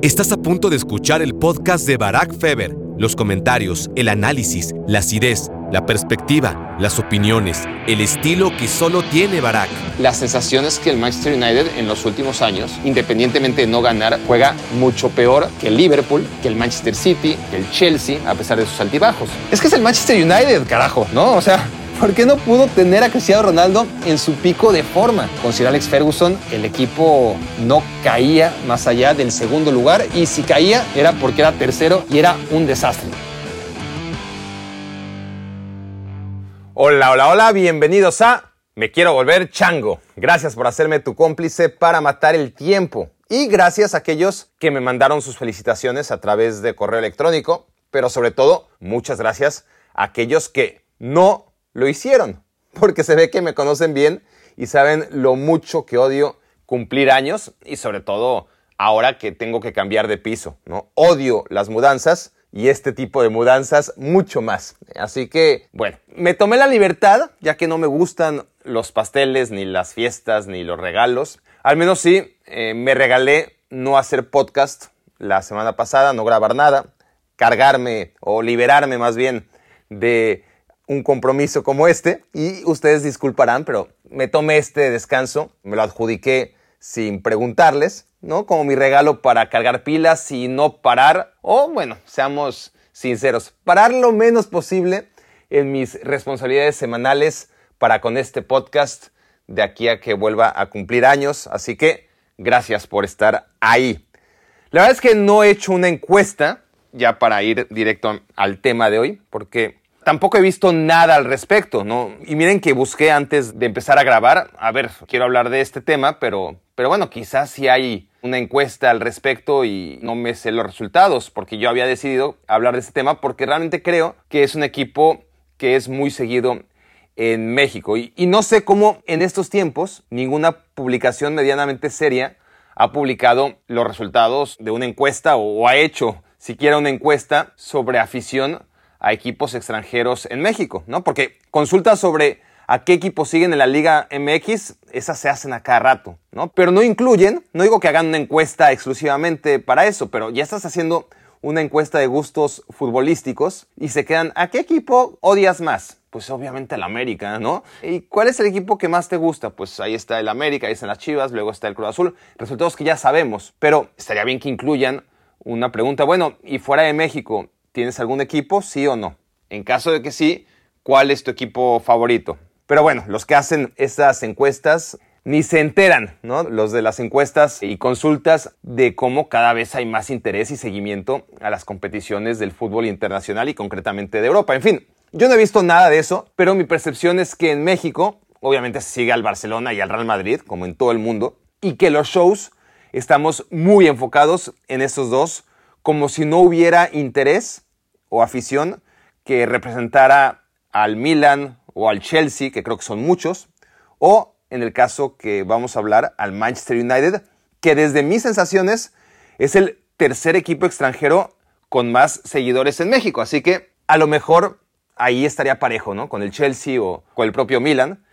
Estás a punto de escuchar el podcast de Barack Feber. Los comentarios, el análisis, la acidez, la perspectiva, las opiniones, el estilo que solo tiene Barack. La sensación es que el Manchester United en los últimos años, independientemente de no ganar, juega mucho peor que el Liverpool, que el Manchester City, que el Chelsea, a pesar de sus altibajos. Es que es el Manchester United, carajo, ¿no? O sea, ¿Por qué no pudo tener a Cristiano Ronaldo en su pico de forma? Considera Alex Ferguson, el equipo no caía más allá del segundo lugar y si caía era porque era tercero y era un desastre. Hola, hola, hola, bienvenidos a Me quiero volver chango. Gracias por hacerme tu cómplice para matar el tiempo. Y gracias a aquellos que me mandaron sus felicitaciones a través de correo electrónico, pero sobre todo, muchas gracias a aquellos que no lo hicieron, porque se ve que me conocen bien y saben lo mucho que odio cumplir años y sobre todo ahora que tengo que cambiar de piso, ¿no? Odio las mudanzas y este tipo de mudanzas mucho más. Así que, bueno, me tomé la libertad, ya que no me gustan los pasteles, ni las fiestas, ni los regalos. Al menos sí, eh, me regalé no hacer podcast la semana pasada, no grabar nada, cargarme o liberarme más bien de un compromiso como este y ustedes disculparán, pero me tomé este descanso, me lo adjudiqué sin preguntarles, ¿no? Como mi regalo para cargar pilas y no parar, o bueno, seamos sinceros, parar lo menos posible en mis responsabilidades semanales para con este podcast de aquí a que vuelva a cumplir años, así que gracias por estar ahí. La verdad es que no he hecho una encuesta ya para ir directo al tema de hoy, porque tampoco he visto nada al respecto, ¿no? Y miren que busqué antes de empezar a grabar, a ver, quiero hablar de este tema, pero, pero bueno, quizás si hay una encuesta al respecto y no me sé los resultados, porque yo había decidido hablar de este tema porque realmente creo que es un equipo que es muy seguido en México. Y no sé cómo en estos tiempos ninguna publicación medianamente seria ha publicado los resultados de una encuesta o ha hecho siquiera una encuesta sobre afición a equipos extranjeros en México, ¿no? Porque consultas sobre a qué equipos siguen en la Liga MX, esas se hacen a cada rato, ¿no? Pero no incluyen, no digo que hagan una encuesta exclusivamente para eso, pero ya estás haciendo una encuesta de gustos futbolísticos y se quedan, ¿a qué equipo odias más? Pues obviamente el América, ¿no? ¿Y cuál es el equipo que más te gusta? Pues ahí está el América, ahí están las Chivas, luego está el Cruz Azul, resultados que ya sabemos, pero estaría bien que incluyan una pregunta, bueno, y fuera de México, ¿Tienes algún equipo? ¿Sí o no? En caso de que sí, ¿cuál es tu equipo favorito? Pero bueno, los que hacen estas encuestas ni se enteran, ¿no? Los de las encuestas y consultas de cómo cada vez hay más interés y seguimiento a las competiciones del fútbol internacional y concretamente de Europa. En fin, yo no he visto nada de eso, pero mi percepción es que en México, obviamente se sigue al Barcelona y al Real Madrid, como en todo el mundo, y que los shows estamos muy enfocados en esos dos, como si no hubiera interés o afición que representara al Milan o al Chelsea, que creo que son muchos, o en el caso que vamos a hablar, al Manchester United, que desde mis sensaciones es el tercer equipo extranjero con más seguidores en México. Así que a lo mejor ahí estaría parejo, ¿no? Con el Chelsea o con el propio Milan.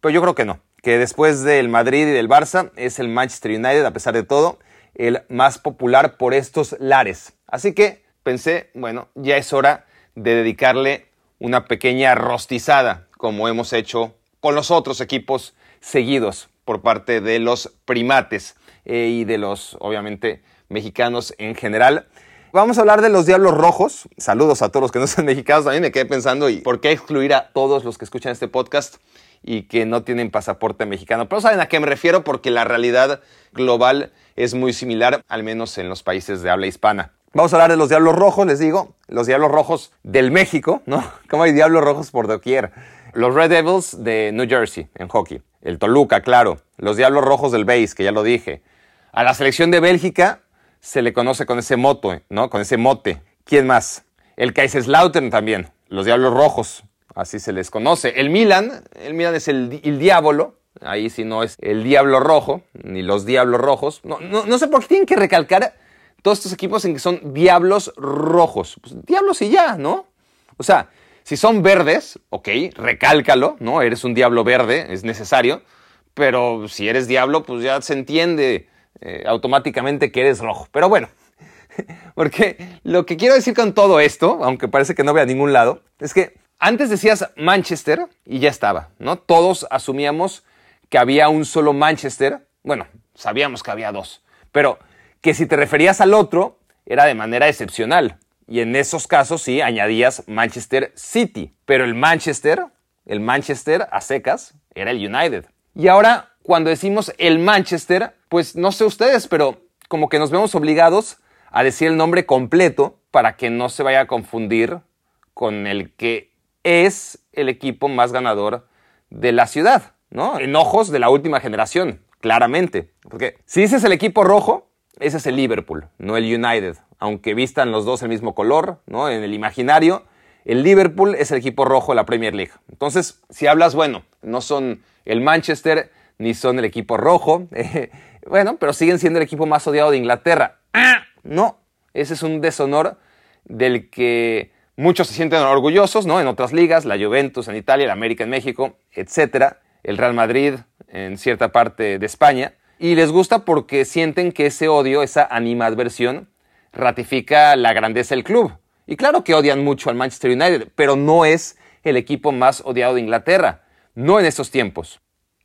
Pero yo creo que no. Que después del Madrid y del Barça es el Manchester United, a pesar de todo, el más popular por estos lares. Así que pensé, bueno, ya es hora de dedicarle una pequeña rostizada, como hemos hecho con los otros equipos seguidos por parte de los primates eh, y de los, obviamente, mexicanos en general. Vamos a hablar de los Diablos Rojos. Saludos a todos los que no son mexicanos. A mí me quedé pensando, ¿y por qué excluir a todos los que escuchan este podcast y que no tienen pasaporte mexicano? Pero saben a qué me refiero porque la realidad global es muy similar, al menos en los países de habla hispana. Vamos a hablar de los Diablos Rojos, les digo, los Diablos Rojos del México, ¿no? Como hay Diablos Rojos por doquier. Los Red Devils de New Jersey en hockey. El Toluca, claro. Los Diablos Rojos del base, que ya lo dije. A la selección de Bélgica se le conoce con ese moto, ¿no? Con ese mote. ¿Quién más? El Kaiserslautern también. Los Diablos Rojos, así se les conoce. El Milan, el Milan es el, Diablo. Ahí sí no es el Diablo Rojo, ni los Diablos Rojos. No, no, no sé por qué tienen que recalcar todos estos equipos en que son diablos rojos. Pues, diablos y ya, ¿no? O sea, si son verdes, ok, recálcalo, ¿no? Eres un diablo verde, es necesario. Pero si eres diablo, pues ya se entiende eh, automáticamente que eres rojo. Pero bueno, Porque lo que quiero decir con todo esto, aunque parece que no vea a ningún lado, es que antes decías Manchester y ya estaba, ¿no? Todos asumíamos que había un solo Manchester. Bueno, sabíamos que había dos, pero que si te referías al otro era de manera excepcional. Y en esos casos sí añadías Manchester City. Pero el Manchester, el Manchester a secas, era el United. Y ahora, cuando decimos el Manchester, pues no sé ustedes, pero como que nos vemos obligados a decir el nombre completo para que no se vaya a confundir con el que es el equipo más ganador de la ciudad, ¿no? En ojos de la última generación, claramente. Porque si dices el equipo rojo, ese es el Liverpool, no el United. Aunque vistan los dos el mismo color, ¿no? En el imaginario, el Liverpool es el equipo rojo de la Premier League. Entonces, si hablas, bueno, no son el Manchester ni son el equipo rojo, bueno, pero siguen siendo el equipo más odiado de Inglaterra. ¡Ah! No, ese es un deshonor del que muchos se sienten orgullosos, ¿no? En otras ligas, la Juventus en Italia, la América en México, etcétera, el Real Madrid en cierta parte de España, y les gusta porque sienten que ese odio, esa animadversión, ratifica la grandeza del club. Y claro que odian mucho al Manchester United, pero no es el equipo más odiado de Inglaterra, no en estos tiempos.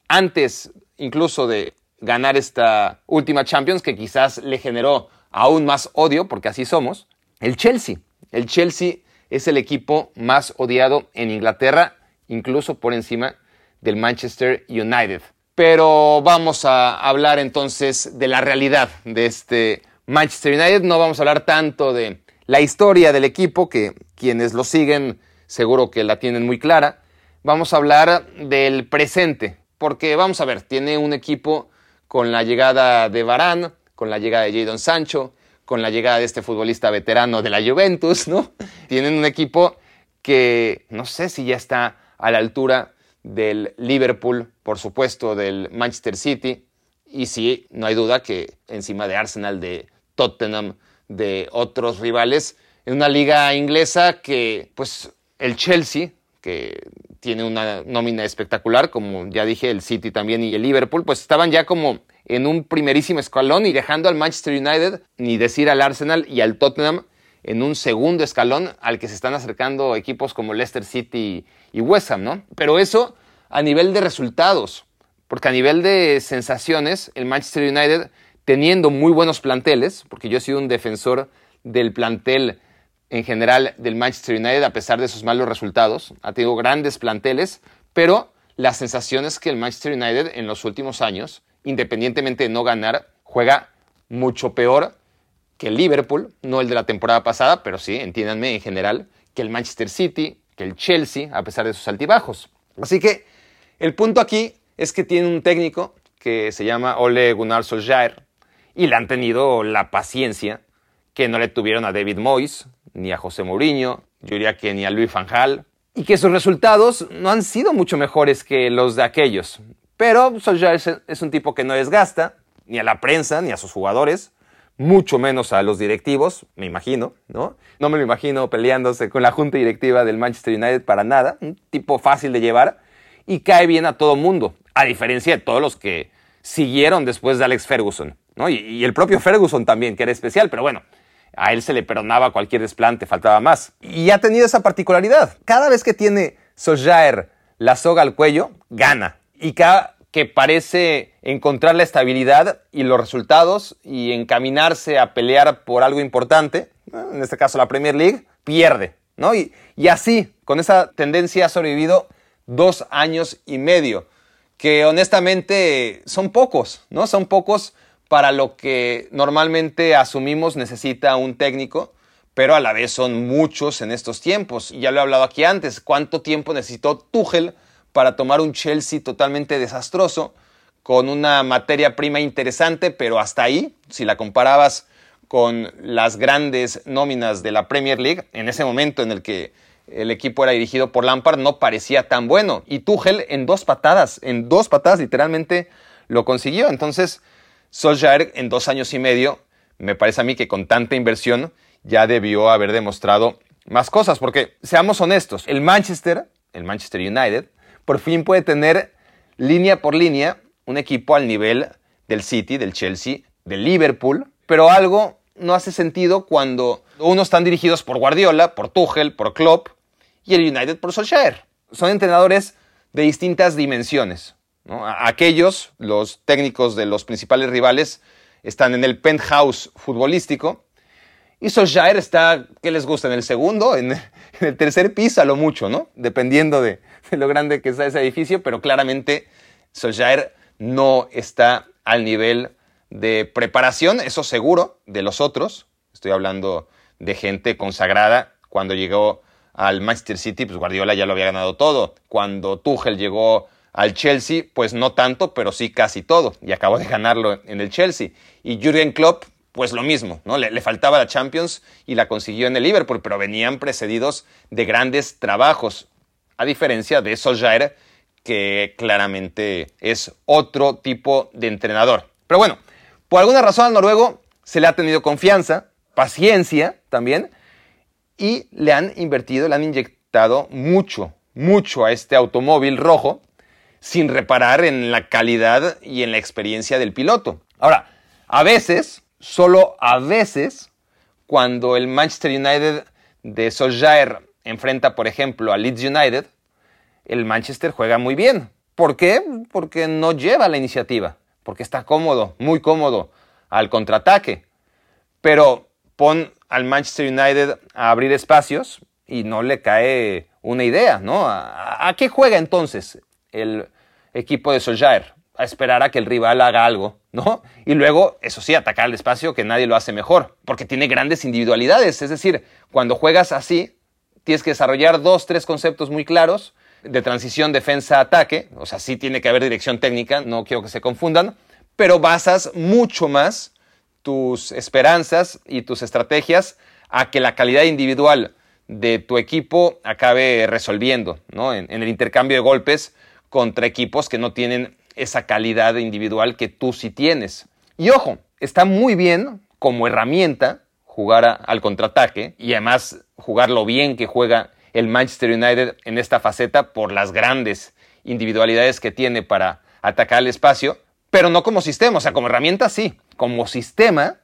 Antes incluso de ganar esta última Champions, que quizás le generó aún más odio, porque así somos, el Chelsea. El Chelsea es el equipo más odiado en Inglaterra, incluso por encima del Manchester United. Pero vamos a hablar entonces de la realidad de este Manchester United. No vamos a hablar tanto de la historia del equipo, que quienes lo siguen seguro que la tienen muy clara. Vamos a hablar del presente, porque vamos a ver, tiene un equipo con la llegada de Varane, con la llegada de Jadon Sancho, con la llegada de este futbolista veterano de la Juventus, ¿no? Tienen un equipo que no sé si ya está a la altura del Liverpool, por supuesto, del Manchester City, y sí, no hay duda que encima de Arsenal, de Tottenham, de otros rivales, en una liga inglesa que, pues, el Chelsea, que tiene una nómina espectacular, como ya dije, el City también y el Liverpool, pues estaban ya como en un primerísimo escalón y dejando al Manchester United, ni decir al Arsenal y al Tottenham en un segundo escalón al que se están acercando equipos como Leicester City y West Ham, ¿no? Pero eso a nivel de resultados, porque a nivel de sensaciones, el Manchester United, teniendo muy buenos planteles, porque yo he sido un defensor del plantel en general del Manchester United, a pesar de sus malos resultados, ha tenido grandes planteles, pero la sensación es que el Manchester United en los últimos años independientemente de no ganar, juega mucho peor que el Liverpool, no el de la temporada pasada, pero sí, entiéndanme en general, que el Manchester City, que el Chelsea, a pesar de sus altibajos. Así que el punto aquí es que tiene un técnico que se llama Ole Gunnar Solskjaer y le han tenido la paciencia que no le tuvieron a David Moyes, ni a José Mourinho, yo diría que ni a Luis Van Gaal, y que sus resultados no han sido mucho mejores que los de aquellos. Pero Solskjaer es un tipo que no desgasta ni a la prensa ni a sus jugadores, mucho menos a los directivos, me imagino, ¿no? No me lo imagino peleándose con la junta directiva del Manchester United para nada, un tipo fácil de llevar y cae bien a todo mundo, a diferencia de todos los que siguieron después de Alex Ferguson, ¿no? Y, el propio Ferguson también, que era especial, pero bueno, a él se le perdonaba cualquier desplante, faltaba más. Y ha tenido esa particularidad. Cada vez que tiene Solskjaer la soga al cuello, gana y cada que parece encontrar la estabilidad y los resultados y encaminarse a pelear por algo importante, en este caso la Premier League, pierde. ¿no? Y, y así, con esa tendencia ha sobrevivido dos años y medio, que honestamente son pocos, ¿no? Son pocos para lo que normalmente asumimos necesita un técnico, pero a la vez son muchos en estos tiempos. Y ya lo he hablado aquí antes, ¿cuánto tiempo necesitó Tuchel para tomar un Chelsea totalmente desastroso, con una materia prima interesante, pero hasta ahí, si la comparabas con las grandes nóminas de la Premier League, en ese momento en el que el equipo era dirigido por Lampard, no parecía tan bueno. Y Tuchel en dos patadas, en dos patadas literalmente lo consiguió. Entonces, Solskjaer en dos años y medio, me parece a mí que con tanta inversión ya debió haber demostrado más cosas, porque seamos honestos, el Manchester, el Manchester United, por fin puede tener línea por línea un equipo al nivel del City, del Chelsea, del Liverpool, pero algo no hace sentido cuando unos están dirigidos por Guardiola, por Tuchel, por Klopp y el United por Solskjaer. Son entrenadores de distintas dimensiones. Aquellos, los técnicos de los principales rivales, están en el penthouse futbolístico y Solskjaer está, ¿qué les gusta? En el segundo, en, el tercer piso a lo mucho, ¿no? Dependiendo de, de lo grande que sea ese edificio, pero claramente Solskjaer no está al nivel de preparación, eso seguro, de los otros. Estoy hablando de gente consagrada. Cuando llegó al Manchester City, pues Guardiola ya lo había ganado todo. Cuando Tuchel llegó al Chelsea, pues no tanto, pero sí casi todo. Y acabó de ganarlo en el Chelsea. Y Jürgen Klopp, pues lo mismo, ¿no? Le, le, faltaba la Champions y la consiguió en el Liverpool, pero venían precedidos de grandes trabajos. A diferencia de Solskjaer, que claramente es otro tipo de entrenador. Pero bueno, por alguna razón al noruego se le ha tenido confianza, paciencia también, y le han invertido, le han inyectado mucho, mucho a este automóvil rojo, sin reparar en la calidad y en la experiencia del piloto. Ahora, a veces, solo a veces, cuando el Manchester United de Solskjaer enfrenta, por ejemplo, a Leeds United, el Manchester juega muy bien. ¿Por qué? Porque no lleva la iniciativa porque está cómodo, muy cómodo al contraataque. Pero pon al Manchester United a abrir espacios y no le cae una idea, ¿no? ¿A, qué juega entonces el equipo de Solskjaer? Esperar a que el rival haga algo, ¿no? Y luego, eso sí, atacar el espacio que nadie lo hace mejor, porque tiene grandes individualidades. Es decir, cuando juegas así, tienes que desarrollar dos, tres conceptos muy claros de transición defensa-ataque, o sea, sí tiene que haber dirección técnica, no quiero que se confundan, pero basas mucho más tus esperanzas y tus estrategias a que la calidad individual de tu equipo acabe resolviendo, ¿no? En el intercambio de golpes contra equipos que no tienen esa calidad individual que tú sí tienes. Y ojo, está muy bien como herramienta jugar al contraataque y además jugar lo bien que juega el Manchester United en esta faceta por las grandes individualidades que tiene para atacar el espacio, pero no como sistema, o sea, como herramienta sí, como sistema,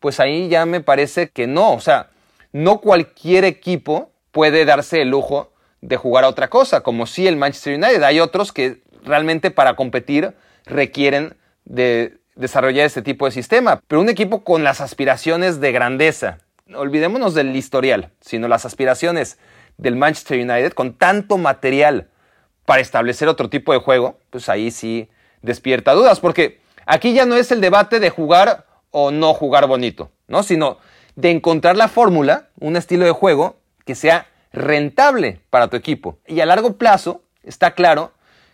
pues ahí ya me parece que no, o sea, no cualquier equipo puede darse el lujo de jugar a otra cosa, como si el Manchester United. Hay otros que realmente para competir requieren de desarrollar este tipo de sistema, pero un equipo con las aspiraciones de grandeza, olvidémonos del historial, sino las aspiraciones del Manchester United con tanto material para establecer otro tipo de juego, pues ahí sí despierta dudas, porque aquí ya no es el debate de jugar o no jugar bonito, ¿no? Sino de encontrar la fórmula, un estilo de juego que sea rentable para tu equipo. Y a largo plazo está claro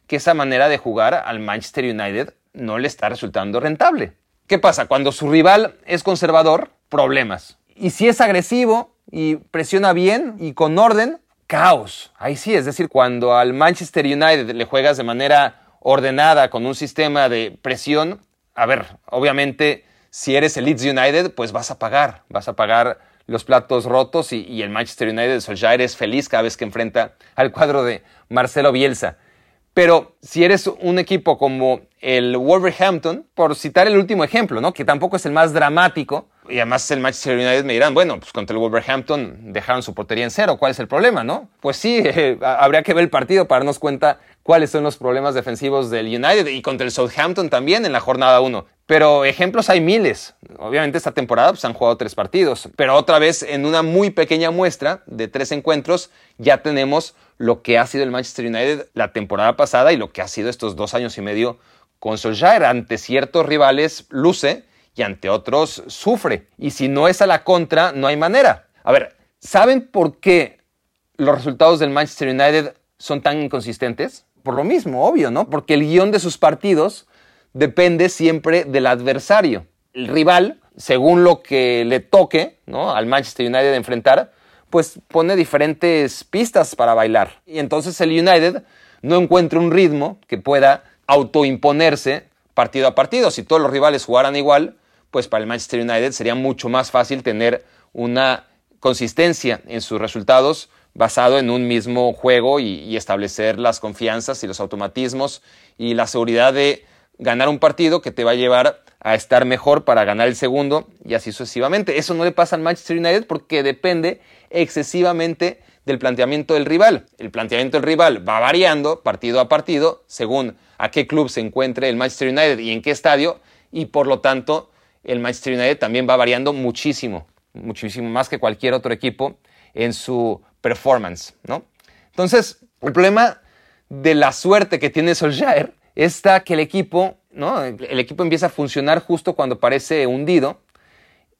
que esa manera de jugar al Manchester United no le está resultando rentable. ¿Qué pasa? Cuando su rival es conservador, problemas. Y si es agresivo, y presiona bien y con orden, caos. Ahí sí, es decir, cuando al Manchester United le juegas de manera ordenada con un sistema de presión, a ver, obviamente si eres el Leeds United, pues vas a pagar, vas a pagar los platos rotos y, el Manchester United ya es feliz cada vez que enfrenta al cuadro de Marcelo Bielsa. Pero si eres un equipo como el Wolverhampton, por citar el último ejemplo, ¿no? que tampoco es el más dramático, y además el Manchester United me dirán, bueno, pues contra el Wolverhampton dejaron su portería en cero, ¿cuál es el problema, no? Pues sí, habría que ver el partido para darnos cuenta cuáles son los problemas defensivos del United y contra el Southampton también en la jornada 1. Pero ejemplos hay miles. Obviamente esta temporada pues, han jugado tres partidos, pero otra vez en una muy pequeña muestra de tres encuentros ya tenemos lo que ha sido el Manchester United la temporada pasada y lo que ha sido estos dos años y medio con Solskjaer. Ante ciertos rivales luce, y ante otros sufre. Y si no es a la contra, no hay manera. A ver, ¿saben por qué los resultados del Manchester United son tan inconsistentes? Por lo mismo, obvio, ¿no? Porque el guion de sus partidos depende siempre del adversario. El rival, según lo que le toque, ¿no? Al Manchester United enfrentar, pues pone diferentes pistas para bailar. Y entonces el United no encuentra un ritmo que pueda autoimponerse partido a partido. Si todos los rivales jugaran igual, pues para el Manchester United sería mucho más fácil tener una consistencia en sus resultados basado en un mismo juego y, establecer las confianzas y los automatismos y la seguridad de ganar un partido que te va a llevar a estar mejor para ganar el segundo y así sucesivamente. Eso no le pasa al Manchester United porque depende excesivamente del planteamiento del rival. El planteamiento del rival va variando partido a partido según a qué club se encuentre el Manchester United y en qué estadio y por lo tanto el Manchester United también va variando muchísimo, muchísimo más que cualquier otro equipo en su performance, ¿no? Entonces, el problema de la suerte que tiene Solskjaer está que el equipo, ¿no? El equipo empieza a funcionar justo cuando parece hundido.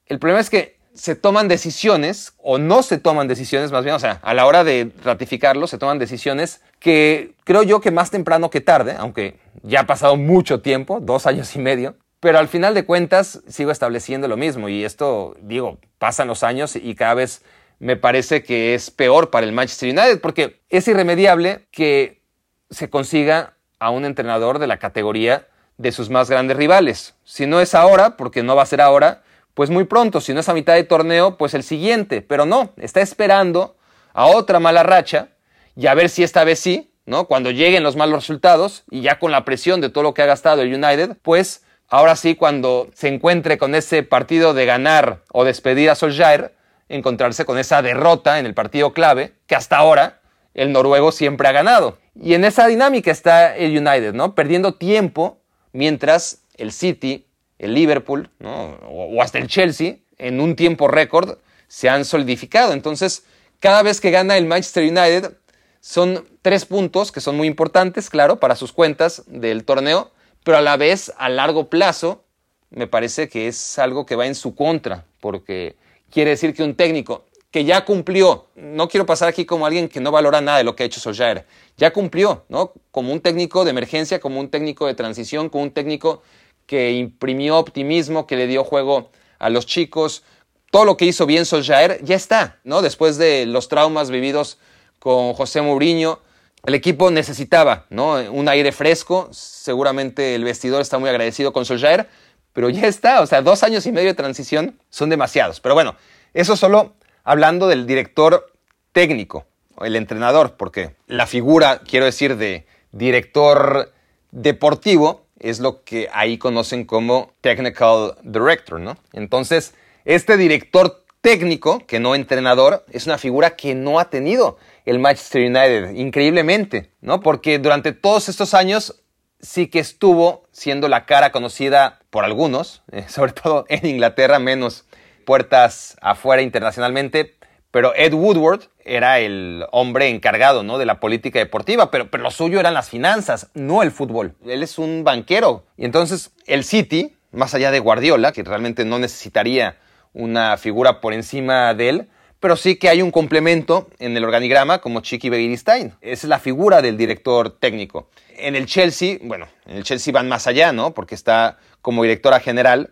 El problema es que se toman decisiones, o no se toman decisiones más bien, o sea, a la hora de ratificarlo, se toman decisiones que creo yo que más temprano que tarde, aunque ya ha pasado mucho tiempo, dos años y medio, pero al final de cuentas sigo estableciendo lo mismo y esto, digo, pasan los años y cada vez me parece que es peor para el Manchester United porque es irremediable que se consiga a un entrenador de la categoría de sus más grandes rivales. Si no es ahora, porque no va a ser ahora, pues muy pronto. Si no es a mitad de torneo, pues el siguiente. Pero no, está esperando a otra mala racha y a ver si esta vez sí, ¿no? Cuando lleguen los malos resultados y ya con la presión de todo lo que ha gastado el United, pues ahora sí, cuando se encuentre con ese partido de ganar o despedir a Solskjaer, encontrarse con esa derrota en el partido clave que hasta ahora el noruego siempre ha ganado. Y en esa dinámica está el United, ¿no? Perdiendo tiempo mientras el City, el Liverpool, ¿no? o, hasta el Chelsea, en un tiempo récord, se han solidificado. Entonces, cada vez que gana el Manchester United, son tres puntos que son muy importantes, claro, para sus cuentas del torneo, pero a la vez, a largo plazo, me parece que es algo que va en su contra, porque quiere decir que un técnico que ya cumplió, no quiero pasar aquí como alguien que no valora nada de lo que ha hecho Solskjaer, ya cumplió, ¿no? Como un técnico de emergencia, como un técnico de transición, como un técnico que imprimió optimismo, que le dio juego a los chicos, todo lo que hizo bien Solskjaer ya está, ¿no? Después de los traumas vividos con José Mourinho, el equipo necesitaba, ¿no? Un aire fresco, seguramente el vestidor está muy agradecido con Solskjaer, pero ya está, o sea, dos años y medio de transición son demasiados. Pero bueno, eso solo hablando del director técnico, el entrenador, porque la figura, quiero decir, de director deportivo es lo que ahí conocen como technical director, ¿no? Entonces, este director técnico, que no entrenador, es una figura que no ha tenido el Manchester United, increíblemente, ¿no? Porque durante todos estos años sí que estuvo siendo la cara conocida por algunos, eh, sobre todo en Inglaterra, menos puertas afuera internacionalmente, pero Ed Woodward era el hombre encargado ¿no? de la política deportiva, pero, pero lo suyo eran las finanzas, no el fútbol. Él es un banquero. Y entonces el City, más allá de Guardiola, que realmente no necesitaría una figura por encima de él, pero sí que hay un complemento en el organigrama como Chiqui Begiristain. Es la figura del director técnico. En el Chelsea, bueno, en el Chelsea van más allá, ¿no? Porque está como directora general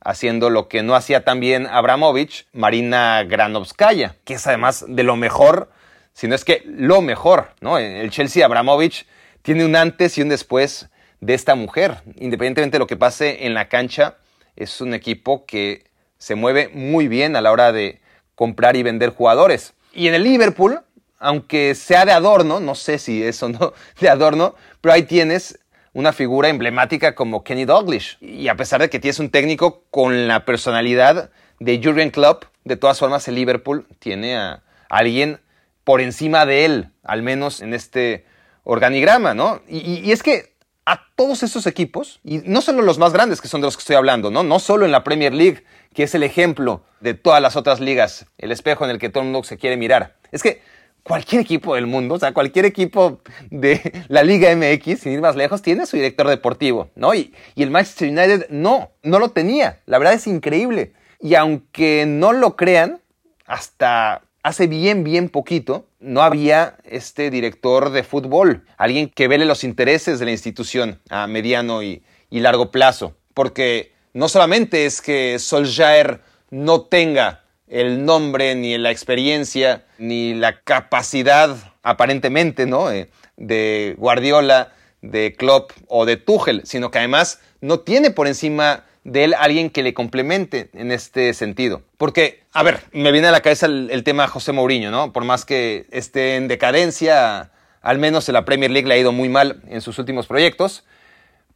haciendo lo que no hacía tan bien Abramovich, Marina Granovskaya, que es además de lo mejor, si no es que lo mejor, ¿no? El Chelsea Abramovich tiene un antes y un después de esta mujer. Independientemente de lo que pase en la cancha, es un equipo que se mueve muy bien a la hora de comprar y vender jugadores. Y en el Liverpool, aunque sea de adorno, no sé si es o no de adorno, pero ahí tienes una figura emblemática como Kenny Douglas. Y a pesar de que tienes un técnico con la personalidad de Jurgen Klopp, de todas formas el Liverpool tiene a alguien por encima de él, al menos en este organigrama, ¿no? Y, es que a todos esos equipos, y no solo los más grandes que son de los que estoy hablando, ¿no? No solo en la Premier League, que es el ejemplo de todas las otras ligas, el espejo en el que todo el mundo se quiere mirar. Es que cualquier equipo del mundo, o sea, cualquier equipo de la Liga MX, sin ir más lejos, tiene su director deportivo, ¿no? Y, y, el Manchester United no, no lo tenía. La verdad es increíble. Y aunque no lo crean, hasta hace bien, bien poquito, no había este director de fútbol, alguien que vele los intereses de la institución a mediano y, y largo plazo. Porque no solamente es que Solskjaer no tenga el nombre, ni la experiencia, ni la capacidad, aparentemente, ¿no? Eh, de Guardiola, de Klopp o de Tuchel, sino que además no tiene por encima de él alguien que le complemente en este sentido. Porque, a ver, me viene a la cabeza el, tema José Mourinho, ¿no? Por más que esté en decadencia, al menos en la Premier League le ha ido muy mal en sus últimos proyectos.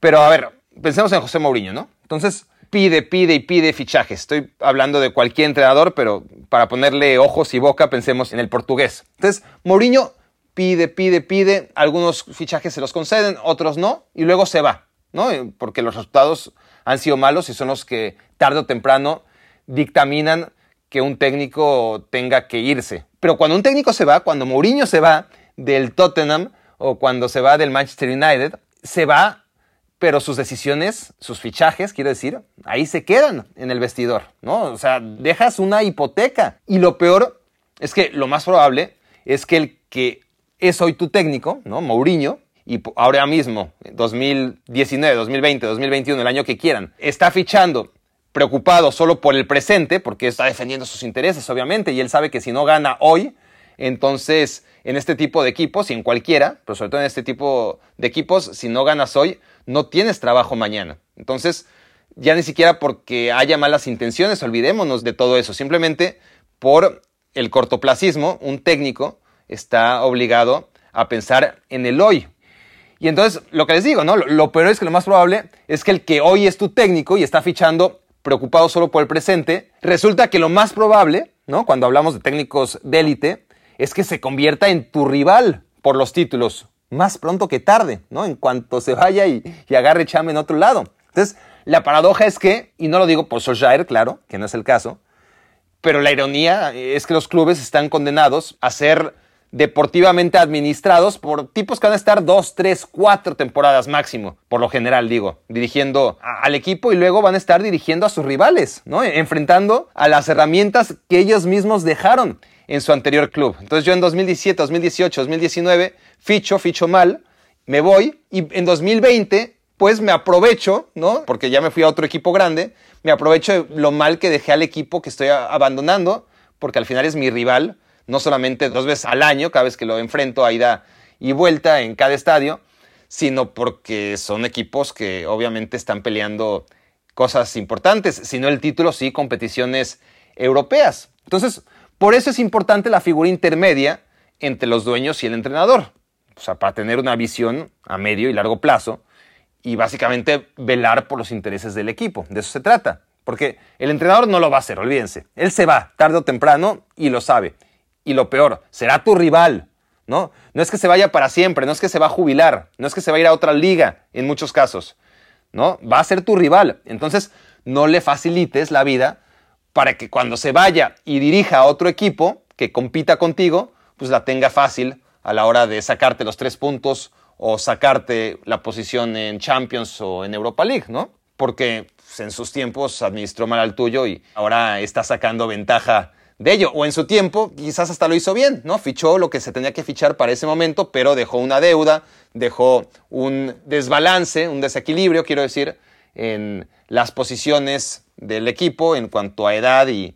Pero, a ver, pensemos en José Mourinho, ¿no? Entonces, pide, pide y pide fichajes. Estoy hablando de cualquier entrenador, pero para ponerle ojos y boca pensemos en el portugués. Entonces, Mourinho pide, pide, pide, algunos fichajes se los conceden, otros no, y luego se va, ¿no? Porque los resultados han sido malos y son los que tarde o temprano dictaminan que un técnico tenga que irse. Pero cuando un técnico se va, cuando Mourinho se va del Tottenham o cuando se va del Manchester United, se va, pero sus decisiones, sus fichajes, quiero decir, ahí se quedan en el vestidor, ¿no? O sea, dejas una hipoteca. Y lo peor es que lo más probable es que el que es hoy tu técnico, ¿no? Mourinho, y ahora mismo, 2019, 2020, 2021, el año que quieran, está fichando preocupado solo por el presente, porque está defendiendo sus intereses, obviamente, y él sabe que si no gana hoy, entonces en este tipo de equipos, y en cualquiera, pero sobre todo en este tipo de equipos, si no ganas hoy, no tienes trabajo mañana. Entonces, ya ni siquiera porque haya malas intenciones, olvidémonos de todo eso, simplemente por el cortoplacismo, un técnico está obligado a pensar en el hoy. Y entonces, lo que les digo, ¿no? Lo, peor es que lo más probable es que el que hoy es tu técnico y está fichando preocupado solo por el presente, resulta que lo más probable, ¿no? Cuando hablamos de técnicos de élite, es que se convierta en tu rival por los títulos, más pronto que tarde, ¿no? En cuanto se vaya y, agarre chame en otro lado. Entonces, la paradoja es que, y no lo digo por Solskjaer, claro, que no es el caso, pero la ironía es que los clubes están condenados a ser deportivamente administrados por tipos que van a estar dos, tres, cuatro temporadas máximo, por lo general digo, dirigiendo al equipo y luego van a estar dirigiendo a sus rivales, ¿no? Enfrentando a las herramientas que ellos mismos dejaron en su anterior club. Entonces yo en 2017, 2018, 2019 ficho, ficho mal, me voy y en 2020 pues me aprovecho, ¿no? Porque ya me fui a otro equipo grande, me aprovecho de lo mal que dejé al equipo que estoy abandonando, porque al final es mi rival no solamente dos veces al año, cada vez que lo enfrento a ida y vuelta en cada estadio, sino porque son equipos que obviamente están peleando cosas importantes, sino el título, sí, competiciones europeas. Entonces, por eso es importante la figura intermedia entre los dueños y el entrenador, o sea, para tener una visión a medio y largo plazo y básicamente velar por los intereses del equipo. De eso se trata. Porque el entrenador no lo va a hacer, olvídense. Él se va tarde o temprano y lo sabe. Y lo peor, será tu rival, ¿no? No es que se vaya para siempre, no es que se va a jubilar, no es que se va a ir a otra liga en muchos casos, ¿no? Va a ser tu rival. Entonces, no le facilites la vida para que cuando se vaya y dirija a otro equipo que compita contigo, pues la tenga fácil a la hora de sacarte los tres puntos o sacarte la posición en Champions o en Europa League, ¿no? Porque pues, en sus tiempos administró mal al tuyo y ahora está sacando ventaja de ello. O en su tiempo, quizás hasta lo hizo bien, ¿no? Fichó lo que se tenía que fichar para ese momento, pero dejó una deuda, dejó un desbalance, un desequilibrio, quiero decir, en las posiciones del equipo en cuanto a edad y,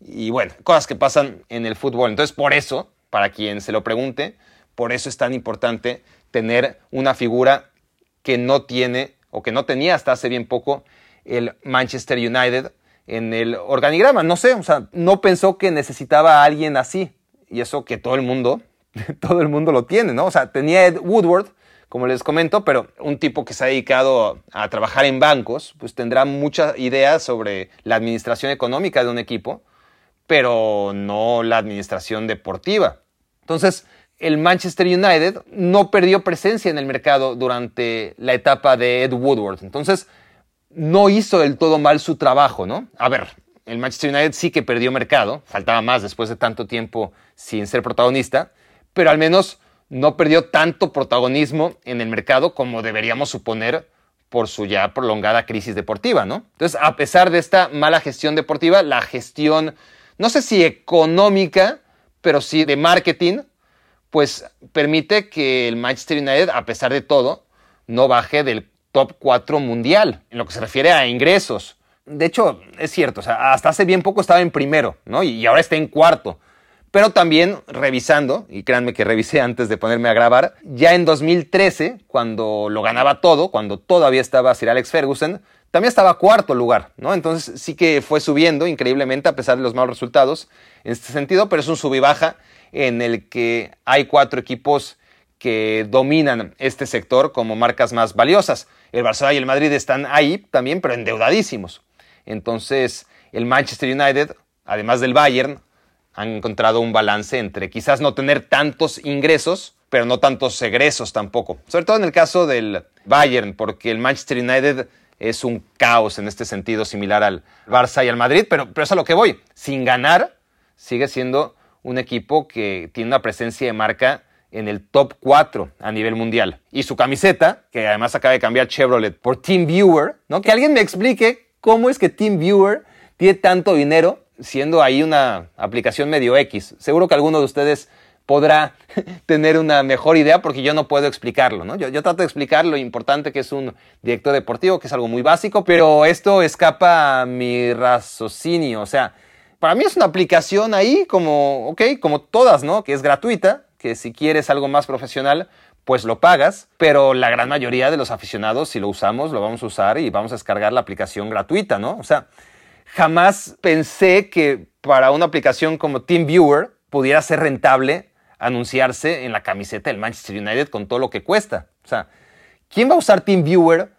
y bueno, cosas que pasan en el fútbol. Entonces, por eso, para quien se lo pregunte, por eso es tan importante tener una figura que no tiene o que no tenía hasta hace bien poco el Manchester United en el organigrama. No sé, o sea, no pensó que necesitaba a alguien así. Y eso que todo el mundo, todo el mundo lo tiene, ¿no? O sea, tenía Ed Woodward, como les comento, pero un tipo que se ha dedicado a trabajar en bancos, pues tendrá muchas ideas sobre la administración económica de un equipo, pero no la administración deportiva. Entonces, el Manchester United no perdió presencia en el mercado durante la etapa de Ed Woodward. Entonces, no hizo del todo mal su trabajo, ¿no? A ver, el Manchester United sí que perdió mercado, faltaba más después de tanto tiempo sin ser protagonista, pero al menos no perdió tanto protagonismo en el mercado como deberíamos suponer por su ya prolongada crisis deportiva, ¿no? Entonces, a pesar de esta mala gestión deportiva, la gestión, no sé si económica, pero sí de marketing, pues permite que el Manchester United, a pesar de todo, no baje del top 4 mundial en lo que se refiere a ingresos. De hecho, es cierto, hasta hace bien poco estaba en primero, ¿no? Y ahora está en cuarto. Pero también revisando, y créanme que revisé antes de ponerme a grabar, ya en 2013, cuando lo ganaba todo, cuando todavía estaba Sir Alex Ferguson, también estaba cuarto lugar, ¿no? Entonces sí que fue subiendo increíblemente a pesar de los malos resultados en este sentido, pero es un sub y baja en el que hay cuatro equipos que dominan este sector como marcas más valiosas. El Barcelona y el Madrid están ahí también, pero endeudadísimos. Entonces, el Manchester United, además del Bayern, han encontrado un balance entre quizás no tener tantos ingresos, pero no tantos egresos tampoco. Sobre todo en el caso del Bayern, porque el Manchester United es un caos en este sentido, similar al Barça y al Madrid, pero, pero es a lo que voy. Sin ganar, sigue siendo un equipo que tiene una presencia de marca en el top 4 a nivel mundial. Y su camiseta, que además acaba de cambiar Chevrolet por TeamViewer, ¿no? Que alguien me explique cómo es que TeamViewer tiene tanto dinero siendo ahí una aplicación medio X. Seguro que alguno de ustedes podrá tener una mejor idea porque yo no puedo explicarlo, ¿no? Yo, trato de explicar lo importante que es un director deportivo, que es algo muy básico, pero esto escapa a mi raciocinio. O sea, para mí es una aplicación ahí como, ok, como todas, ¿no? Que es gratuita, que si quieres algo más profesional, pues lo pagas, pero la gran mayoría de los aficionados, si lo usamos, lo vamos a usar y vamos a descargar la aplicación gratuita, ¿no? O sea, jamás pensé que para una aplicación como TeamViewer pudiera ser rentable anunciarse en la camiseta del Manchester United con todo lo que cuesta. O sea, ¿quién va a usar TeamViewer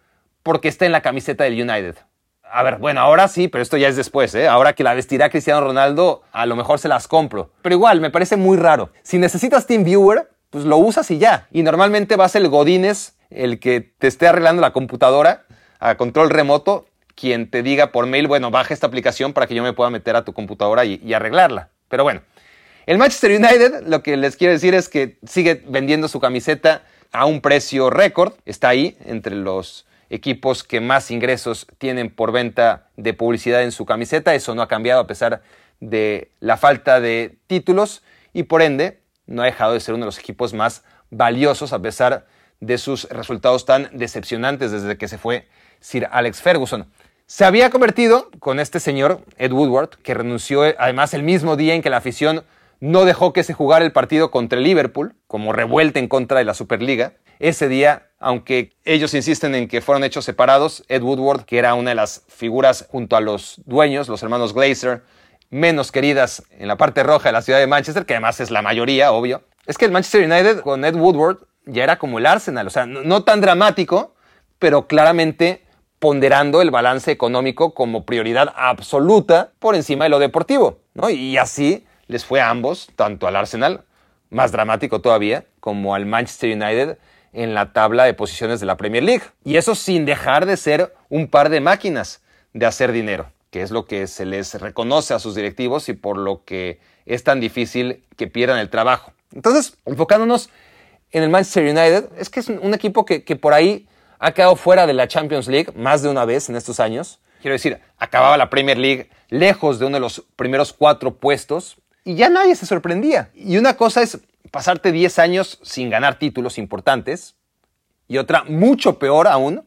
porque está en la camiseta del United? A ver, bueno, ahora sí, pero esto ya es después, ¿eh? Ahora que la vestirá Cristiano Ronaldo, a lo mejor se las compro. Pero igual, me parece muy raro. Si necesitas TeamViewer, pues lo usas y ya. Y normalmente va a ser el Godines el que te esté arreglando la computadora a control remoto, quien te diga por mail, bueno, baja esta aplicación para que yo me pueda meter a tu computadora y, arreglarla. Pero bueno, el Manchester United, lo que les quiero decir es que sigue vendiendo su camiseta a un precio récord. Está ahí entre los equipos que más ingresos tienen por venta de publicidad en su camiseta. Eso no ha cambiado a pesar de la falta de títulos y por ende no ha dejado de ser uno de los equipos más valiosos a pesar de sus resultados tan decepcionantes desde que se fue Sir Alex Ferguson. Se había convertido con este señor, Ed Woodward, que renunció además el mismo día en que la afición no dejó que se jugara el partido contra el Liverpool, como revuelta en contra de la Superliga. Ese día, aunque ellos insisten en que fueron hechos separados, Ed Woodward, que era una de las figuras junto a los dueños, los hermanos Glazer, menos queridas en la parte roja de la ciudad de Manchester, que además es la mayoría, obvio, es que el Manchester United con Ed Woodward ya era como el Arsenal, o sea, no, tan dramático, pero claramente ponderando el balance económico como prioridad absoluta por encima de lo deportivo, ¿no? Y así les fue a ambos, tanto al Arsenal, más dramático todavía, como al Manchester United en la tabla de posiciones de la Premier League. Y eso sin dejar de ser un par de máquinas de hacer dinero, que es lo que se les reconoce a sus directivos y por lo que es tan difícil que pierdan el trabajo. Entonces, enfocándonos en el Manchester United, es que es un equipo que, que por ahí ha quedado fuera de la Champions League más de una vez en estos años. Quiero decir, acababa la Premier League lejos de uno de los primeros cuatro puestos y ya nadie se sorprendía. Y una cosa es pasarte 10 años sin ganar títulos importantes y otra, mucho peor aún,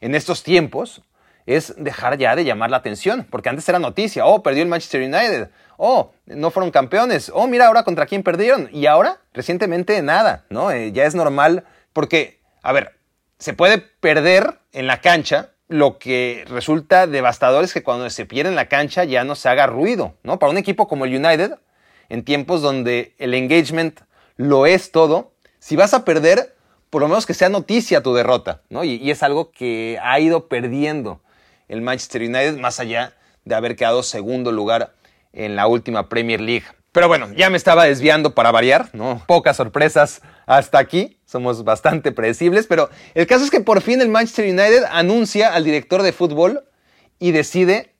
en estos tiempos, es dejar ya de llamar la atención, porque antes era noticia, oh, perdió el Manchester United, oh, no fueron campeones, oh, mira ahora contra quién perdieron, y ahora, recientemente, nada, ¿no? Eh, ya es normal, porque, a ver, se puede perder en la cancha, lo que resulta devastador es que cuando se pierde en la cancha ya no se haga ruido, ¿no? Para un equipo como el United, en tiempos donde el engagement lo es todo, si vas a perder, por lo menos que sea noticia tu derrota, ¿no? Y, es algo que ha ido perdiendo el Manchester United más allá de haber quedado segundo lugar en la última Premier League. Pero bueno, ya me estaba desviando para variar, ¿no? Pocas sorpresas hasta aquí, somos bastante predecibles, pero el caso es que por fin el Manchester United anuncia al director de fútbol y decide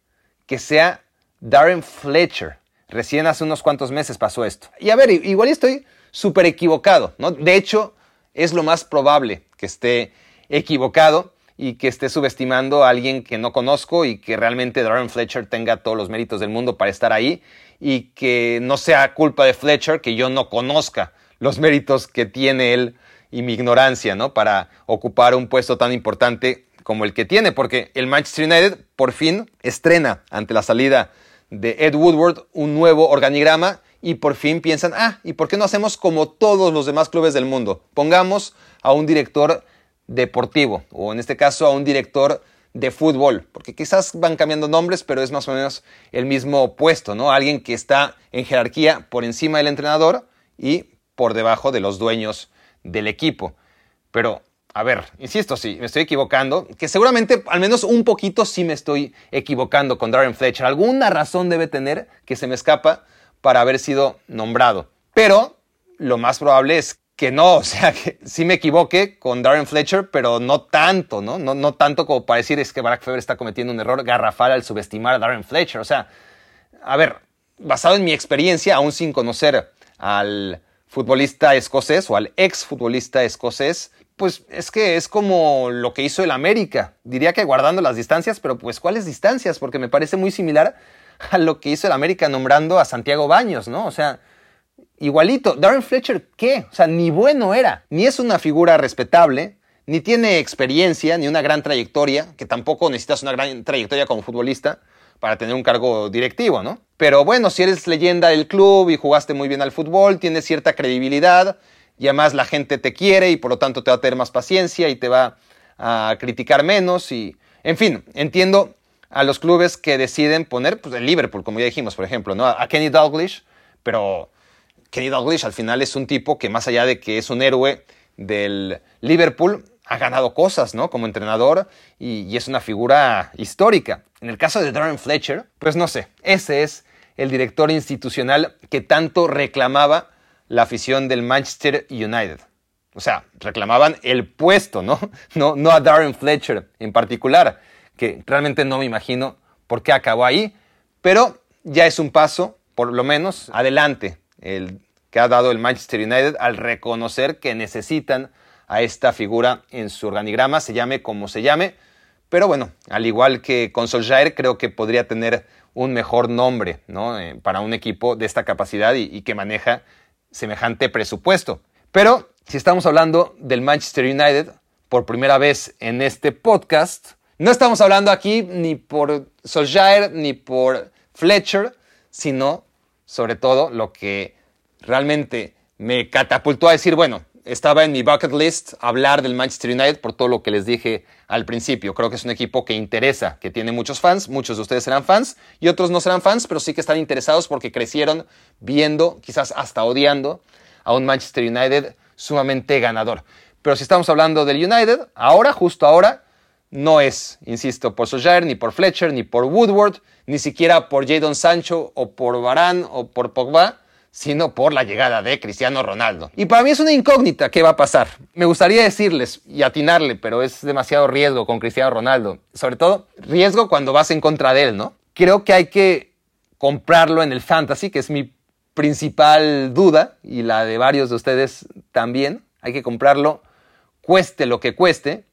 que sea Darren Fletcher. Recién hace unos cuantos meses pasó esto. Y a ver, igual estoy súper equivocado, ¿no? De hecho, es lo más probable que esté equivocado y que esté subestimando a alguien que no conozco y que realmente Darren Fletcher tenga todos los méritos del mundo para estar ahí y que no sea culpa de Fletcher que yo no conozca los méritos que tiene él y mi ignorancia, ¿no? Para ocupar un puesto tan importante como el que tiene, porque el Manchester United por fin estrena ante la salida de Ed Woodward un nuevo organigrama y por fin piensan, ah, ¿y por qué no hacemos como todos los demás clubes del mundo? Pongamos a un director deportivo o en este caso a un director de fútbol, porque quizás van cambiando nombres, pero es más o menos el mismo puesto, ¿no? Alguien que está en jerarquía por encima del entrenador y por debajo de los dueños del equipo. Pero a ver, insisto, sí, me estoy equivocando, que seguramente al menos un poquito sí me estoy equivocando con Darren Fletcher. Alguna razón debe tener que se me escapa para haber sido nombrado. Pero lo más probable es que no, o sea, que sí me equivoque con Darren Fletcher, pero no tanto, ¿no? No, no tanto como para decir es que Barack Feber está cometiendo un error garrafal al subestimar a Darren Fletcher. O sea, a ver, basado en mi experiencia, aún sin conocer al futbolista escocés o al ex futbolista escocés, pues es que es como lo que hizo el América. Diría que guardando las distancias, pero pues ¿cuáles distancias? Porque me parece muy similar a lo que hizo el América nombrando a Santiago Baños, ¿no? O sea, igualito. Darren Fletcher, ¿qué? O sea, ni bueno era, ni es una figura respetable, ni tiene experiencia, ni una gran trayectoria, que tampoco necesitas una gran trayectoria como futbolista para tener un cargo directivo, ¿no? Pero bueno, si eres leyenda del club y jugaste muy bien al fútbol, tienes cierta credibilidad, y además la gente te quiere y por lo tanto te va a tener más paciencia y te va a criticar menos y en fin, entiendo a los clubes que deciden poner pues el Liverpool, como ya dijimos, por ejemplo, ¿no? a Kenny Dalglish, pero Kenny Dalglish al final es un tipo que más allá de que es un héroe del Liverpool, ha ganado cosas, ¿no? Como entrenador y, es una figura histórica. En el caso de Darren Fletcher, pues no sé, ese es el director institucional que tanto reclamaba la afición del Manchester United. O sea, reclamaban el puesto, ¿no? No, no a Darren Fletcher en particular, que realmente no me imagino por qué acabó ahí, pero ya es un paso, por lo menos, adelante, el que ha dado el Manchester United al reconocer que necesitan a esta figura en su organigrama, se llame como se llame, pero bueno, al igual que con Solskjaer, creo que podría tener un mejor nombre ¿no? Eh, para un equipo de esta capacidad y que maneja semejante presupuesto. Pero si estamos hablando del Manchester United por primera vez en este podcast, no estamos hablando aquí ni por Solskjaer ni por Fletcher, sino sobre todo lo que realmente me catapultó a decir, bueno, estaba en mi bucket list hablar del Manchester United por todo lo que les dije al principio. Creo que es un equipo que interesa, que tiene muchos fans, muchos de ustedes serán fans y otros no serán fans, pero sí que están interesados porque crecieron viendo, quizás hasta odiando, a un Manchester United sumamente ganador. Pero si estamos hablando del United, ahora, justo ahora, no es, insisto, por Solskjaer, ni por Fletcher, ni por Woodward, ni siquiera por Jadon Sancho o por Varane o por Pogba, sino por la llegada de Cristiano Ronaldo. Y para mí es una incógnita qué va a pasar. Me gustaría decirles y atinarle, pero es demasiado riesgo con Cristiano Ronaldo. Sobre todo, riesgo cuando vas en contra de él, ¿no? Creo que hay que comprarlo en el fantasy, que es mi principal duda, y la de varios de ustedes también. Hay que comprarlo, cueste lo que cueste.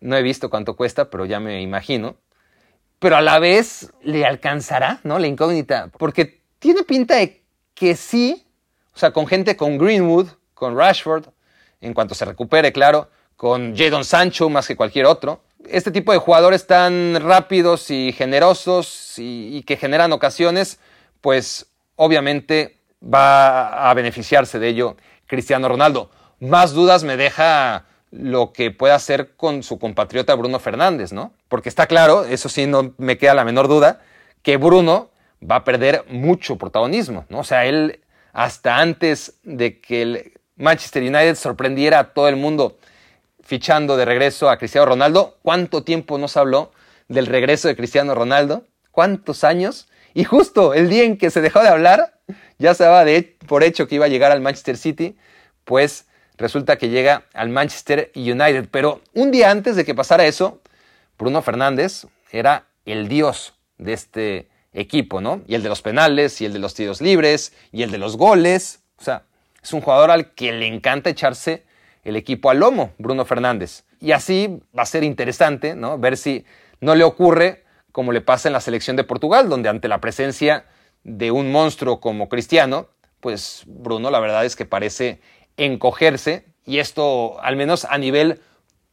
No he visto cuánto cuesta, pero ya me imagino. Pero a la vez le alcanzará, ¿no? La incógnita, porque tiene pinta de que sí, o sea, con gente con Greenwood, con Rashford, en cuanto se recupere, claro, con Jadon Sancho más que cualquier otro. Este tipo de jugadores tan rápidos y generosos y, que generan ocasiones, pues obviamente va a beneficiarse de ello Cristiano Ronaldo. Más dudas me deja lo que pueda hacer con su compatriota Bruno Fernández, ¿no? Porque está claro, eso sí no me queda la menor duda, que Bruno va a perder mucho protagonismo, ¿no? O sea, él hasta antes de que el Manchester United sorprendiera a todo el mundo fichando de regreso a Cristiano Ronaldo, ¿cuánto tiempo nos habló del regreso de Cristiano Ronaldo? ¿Cuántos años? Y justo el día en que se dejó de hablar, ya se daba por hecho que iba a llegar al Manchester City, pues resulta que llega al Manchester United. Pero un día antes de que pasara eso, Bruno Fernández era el dios de este equipo, ¿no? Y el de los penales, y el de los tiros libres, y el de los goles. O sea, es un jugador al que le encanta echarse el equipo al lomo, Bruno Fernández. Y así va a ser interesante, ¿no? Ver si no le ocurre como le pasa en la selección de Portugal, donde ante la presencia de un monstruo como Cristiano, pues Bruno la verdad es que parece encogerse y esto al menos a nivel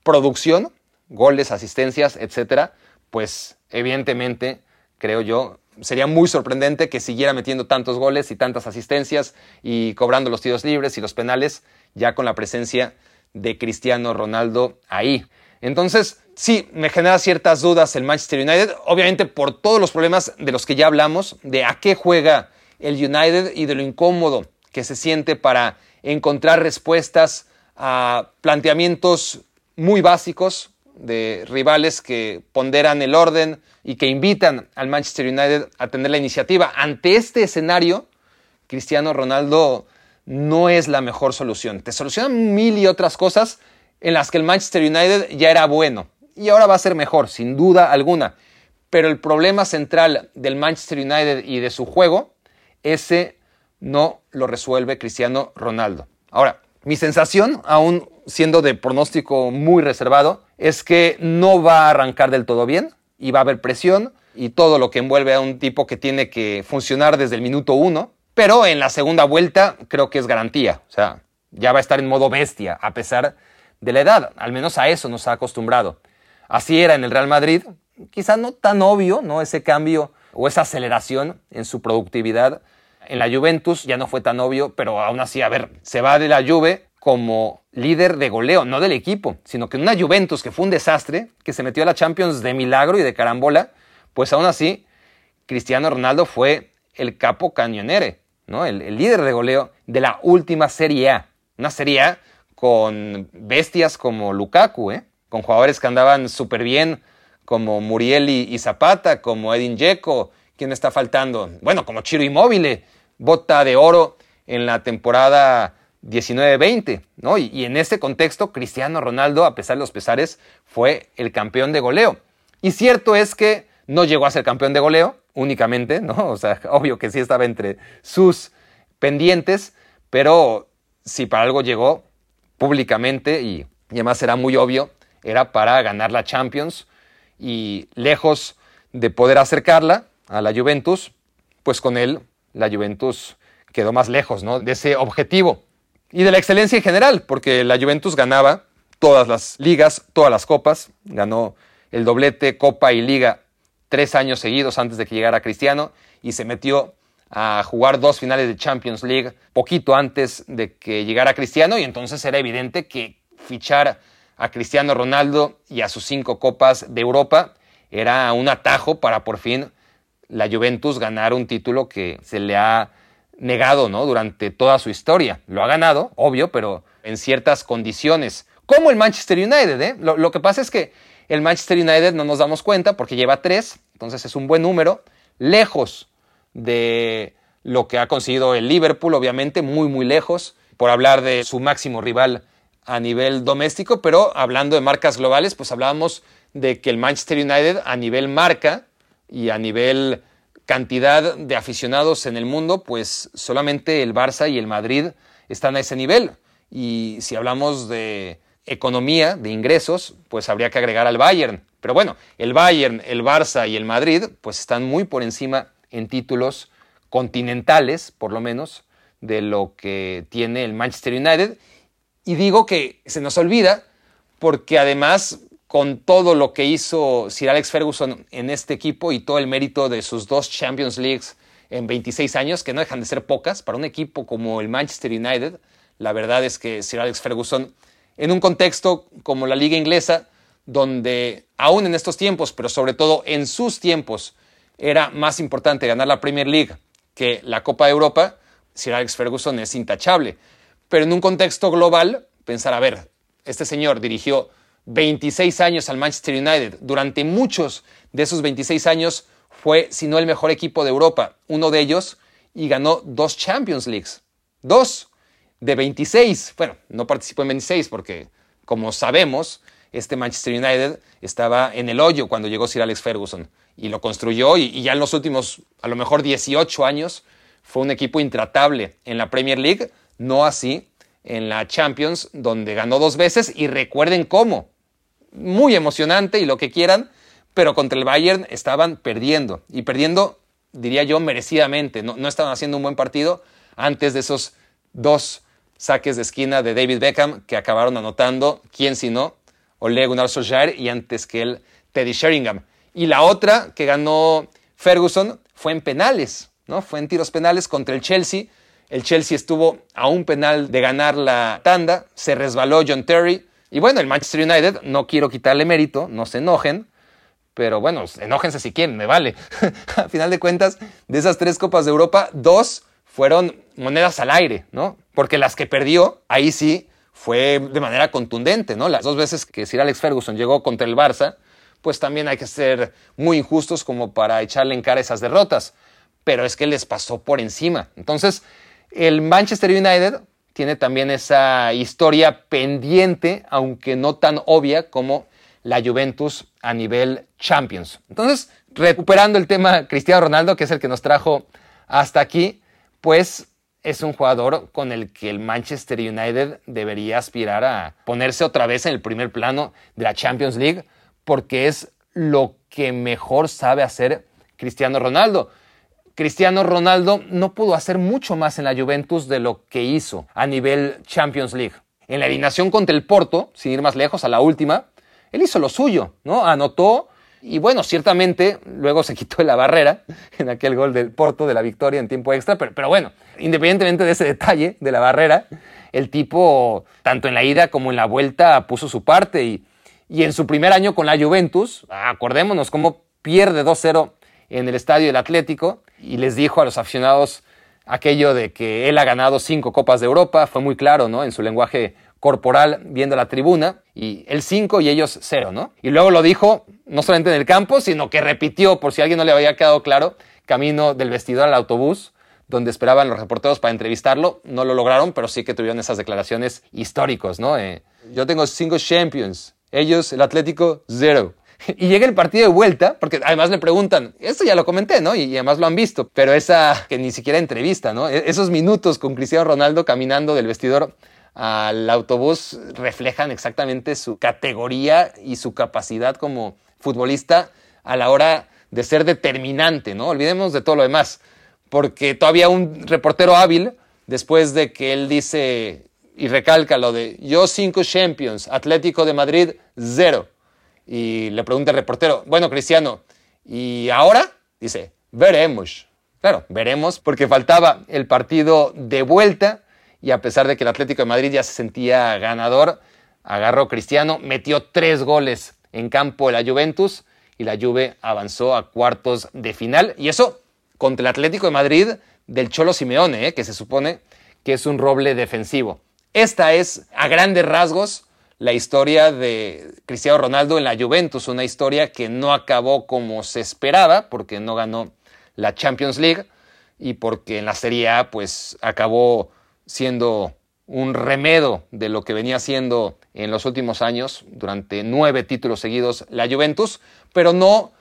producción, goles, asistencias, etcétera, pues evidentemente creo yo sería muy sorprendente que siguiera metiendo tantos goles y tantas asistencias y cobrando los tiros libres y los penales ya con la presencia de Cristiano Ronaldo ahí. Entonces, sí, me genera ciertas dudas el Manchester United, obviamente por todos los problemas de los que ya hablamos, de a qué juega el United y de lo incómodo que se siente para encontrar respuestas a planteamientos muy básicos, de rivales que ponderan el orden y que invitan al Manchester United a tener la iniciativa. Ante este escenario, Cristiano Ronaldo no es la mejor solución. Te solucionan mil y otras cosas en las que el Manchester United ya era bueno y ahora va a ser mejor, sin duda alguna. Pero el problema central del Manchester United y de su juego, ese no lo resuelve Cristiano Ronaldo. Ahora, mi sensación, aún siendo de pronóstico muy reservado, es que no va a arrancar del todo bien y va a haber presión y todo lo que envuelve a un tipo que tiene que funcionar desde el minuto uno. Pero en la segunda vuelta creo que es garantía. O sea, ya va a estar en modo bestia, a pesar de la edad. Al menos a eso nos ha acostumbrado. Así era en el Real Madrid. Quizá no tan obvio, ¿no? Ese cambio o esa aceleración en su productividad. En la Juventus ya no fue tan obvio, pero aún así, a ver, se va de la Juve como líder de goleo, no del equipo, sino que en una Juventus que fue un desastre, que se metió a la Champions de milagro y de carambola, pues aún así, Cristiano Ronaldo fue el capo cañonere, ¿no? el, líder de goleo de la última Serie A. Una Serie A con bestias como Lukaku, ¿eh? con jugadores que andaban súper bien, como Muriel y, Zapata, como Edin Dzeko, ¿quién está faltando? Bueno, como Chiro Immobile, bota de oro en la temporada 19-20, ¿no? Y, en ese contexto, Cristiano Ronaldo, a pesar de los pesares, fue el campeón de goleo. Y cierto es que no llegó a ser campeón de goleo únicamente, ¿no? O sea, obvio que sí estaba entre sus pendientes, pero si para algo llegó públicamente y, y además era muy obvio, era para ganar la Champions y lejos de poder acercarla a la Juventus, pues con él la Juventus quedó más lejos, ¿no? De ese objetivo y de la excelencia en general, porque la Juventus ganaba todas las ligas, todas las copas, ganó el doblete, copa y liga tres años seguidos antes de que llegara Cristiano y se metió a jugar dos finales de Champions League poquito antes de que llegara Cristiano y entonces era evidente que fichar a Cristiano Ronaldo y a sus cinco copas de Europa era un atajo para por fin la Juventus ganar un título que se le ha negado ¿no? durante toda su historia. Lo ha ganado, obvio, pero en ciertas condiciones. Como el Manchester United. ¿eh? Lo, que pasa es que el Manchester United no nos damos cuenta porque lleva tres, entonces es un buen número, lejos de lo que ha conseguido el Liverpool, obviamente, muy, muy lejos, por hablar de su máximo rival a nivel doméstico, pero hablando de marcas globales, pues hablábamos de que el Manchester United a nivel marca y a nivel cantidad de aficionados en el mundo, pues solamente el Barça y el Madrid están a ese nivel. Y si hablamos de economía, de ingresos, pues habría que agregar al Bayern. Pero bueno, el Bayern, el Barça y el Madrid, pues están muy por encima en títulos continentales, por lo menos, de lo que tiene el Manchester United. Y digo que se nos olvida porque además con todo lo que hizo Sir Alex Ferguson en este equipo y todo el mérito de sus dos Champions Leagues en 26 años, que no dejan de ser pocas para un equipo como el Manchester United. La verdad es que Sir Alex Ferguson, en un contexto como la liga inglesa, donde aún en estos tiempos, pero sobre todo en sus tiempos, era más importante ganar la Premier League que la Copa de Europa, Sir Alex Ferguson es intachable. Pero en un contexto global, pensar, a ver, este señor dirigió 26 años al Manchester United. Durante muchos de esos 26 años fue, si no el mejor equipo de Europa, uno de ellos, y ganó dos Champions Leagues. Dos de 26. Bueno, no participó en 26 porque, como sabemos, este Manchester United estaba en el hoyo cuando llegó Sir Alex Ferguson y lo construyó y, y ya en los últimos, a lo mejor 18 años, fue un equipo intratable en la Premier League, no así en la Champions, donde ganó dos veces y recuerden cómo muy emocionante y lo que quieran, pero contra el Bayern estaban perdiendo y perdiendo, diría yo, merecidamente. No, estaban haciendo un buen partido antes de esos dos saques de esquina de David Beckham que acabaron anotando, quién si no, Ole Gunnar Solskjaer y antes que él, Teddy Sheringham. Y la otra que ganó Ferguson fue en penales, ¿no? Fue en tiros penales contra el Chelsea. El Chelsea estuvo a un penal de ganar la tanda, se resbaló John Terry, y bueno, el Manchester United, no quiero quitarle mérito, no se enojen, pero bueno, enójense si quieren, me vale. a final de cuentas, de esas tres Copas de Europa, dos fueron monedas al aire, ¿no? Porque las que perdió, ahí sí, fue de manera contundente, ¿no? Las dos veces que Sir Alex Ferguson llegó contra el Barça, pues también hay que ser muy injustos como para echarle en cara esas derrotas. Pero es que les pasó por encima. Entonces, el Manchester United tiene también esa historia pendiente, aunque no tan obvia como la Juventus a nivel Champions. Entonces, recuperando el tema Cristiano Ronaldo, que es el que nos trajo hasta aquí, pues es un jugador con el que el Manchester United debería aspirar a ponerse otra vez en el primer plano de la Champions League, porque es lo que mejor sabe hacer Cristiano Ronaldo. Cristiano Ronaldo no pudo hacer mucho más en la Juventus de lo que hizo a nivel Champions League. En la eliminación contra el Porto, sin ir más lejos, a la última, él hizo lo suyo, ¿no? Anotó y bueno, ciertamente luego se quitó la barrera en aquel gol del Porto de la victoria en tiempo extra, pero, pero bueno, independientemente de ese detalle de la barrera, el tipo, tanto en la ida como en la vuelta, puso su parte y, y en su primer año con la Juventus, acordémonos cómo pierde 2-0 en el estadio del Atlético y les dijo a los aficionados aquello de que él ha ganado cinco Copas de Europa, fue muy claro, ¿no? En su lenguaje corporal viendo la tribuna y el 5 y ellos 0, ¿no? Y luego lo dijo no solamente en el campo, sino que repitió, por si a alguien no le había quedado claro, camino del vestidor al autobús, donde esperaban los reporteros para entrevistarlo. No lo lograron, pero sí que tuvieron esas declaraciones históricos, ¿no? Eh, yo tengo cinco champions, ellos, el Atlético, cero. Y llega el partido de vuelta, porque además le preguntan, esto ya lo comenté, ¿no? Y, además lo han visto, pero esa que ni siquiera entrevista, ¿no? E-, esos minutos con Cristiano Ronaldo caminando del vestidor al autobús reflejan exactamente su categoría y su capacidad como futbolista a la hora de ser determinante, ¿no? Olvidemos de todo lo demás, porque todavía un reportero hábil, después de que él dice y recalca lo de yo cinco Champions, Atlético de Madrid cero, y le pregunta el reportero, bueno, Cristiano, ¿y ahora? Dice, veremos. Claro, veremos porque faltaba el partido de vuelta y a pesar de que el Atlético de Madrid ya se sentía ganador, agarró Cristiano, metió tres goles en campo de la Juventus y la Juve avanzó a cuartos de final. Y eso contra el Atlético de Madrid del Cholo Simeone, ¿eh? que se supone que es un roble defensivo. Esta es, a grandes rasgos, la historia de Cristiano Ronaldo en la Juventus, una historia que no acabó como se esperaba, porque no ganó la Champions League y porque en la Serie A pues acabó siendo un remedo de lo que venía siendo en los últimos años, durante nueve títulos seguidos, la Juventus, pero no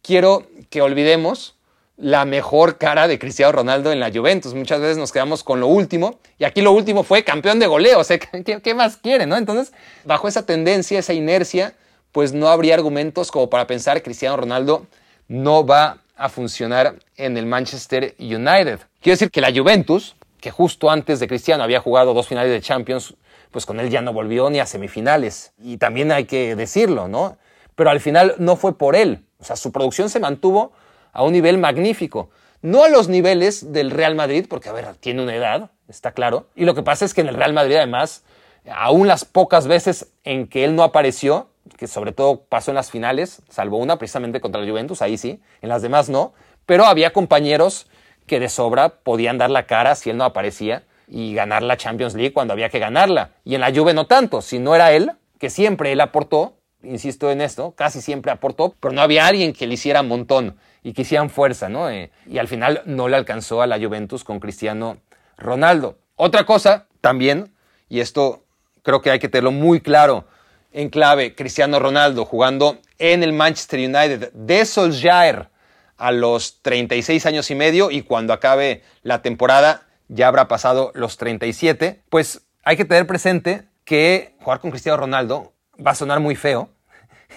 quiero que olvidemos la mejor cara de Cristiano Ronaldo en la Juventus. Muchas veces nos quedamos con lo último, y aquí lo último fue campeón de goleo, o sea, ¿qué, más quiere, no? Entonces, bajo esa tendencia, esa inercia, pues no habría argumentos como para pensar que Cristiano Ronaldo no va a funcionar en el Manchester United. Quiero decir que la Juventus, que justo antes de Cristiano había jugado dos finales de Champions, pues con él ya no volvió ni a semifinales. Y también hay que decirlo, ¿no? Pero al final no fue por él. O sea, su producción se mantuvo a un nivel magnífico. No a los niveles del Real Madrid, porque, a ver, tiene una edad, está claro. Y lo que pasa es que en el Real Madrid, además, aún las pocas veces en que él no apareció, que sobre todo pasó en las finales, salvo una precisamente contra la Juventus, ahí sí, en las demás no, pero había compañeros que de sobra podían dar la cara si él no aparecía y ganar la Champions League cuando había que ganarla. Y en la Juve no tanto, si no era él, que siempre él aportó, insisto en esto, casi siempre aportó, pero no había alguien que le hiciera un montón y que fuerza, ¿no? Eh, y al final no le alcanzó a la Juventus con Cristiano Ronaldo. Otra cosa también, y esto creo que hay que tenerlo muy claro en clave, Cristiano Ronaldo jugando en el Manchester United de Solskjaer a los 36 años y medio y cuando acabe la temporada ya habrá pasado los 37, pues hay que tener presente que jugar con Cristiano Ronaldo va a sonar muy feo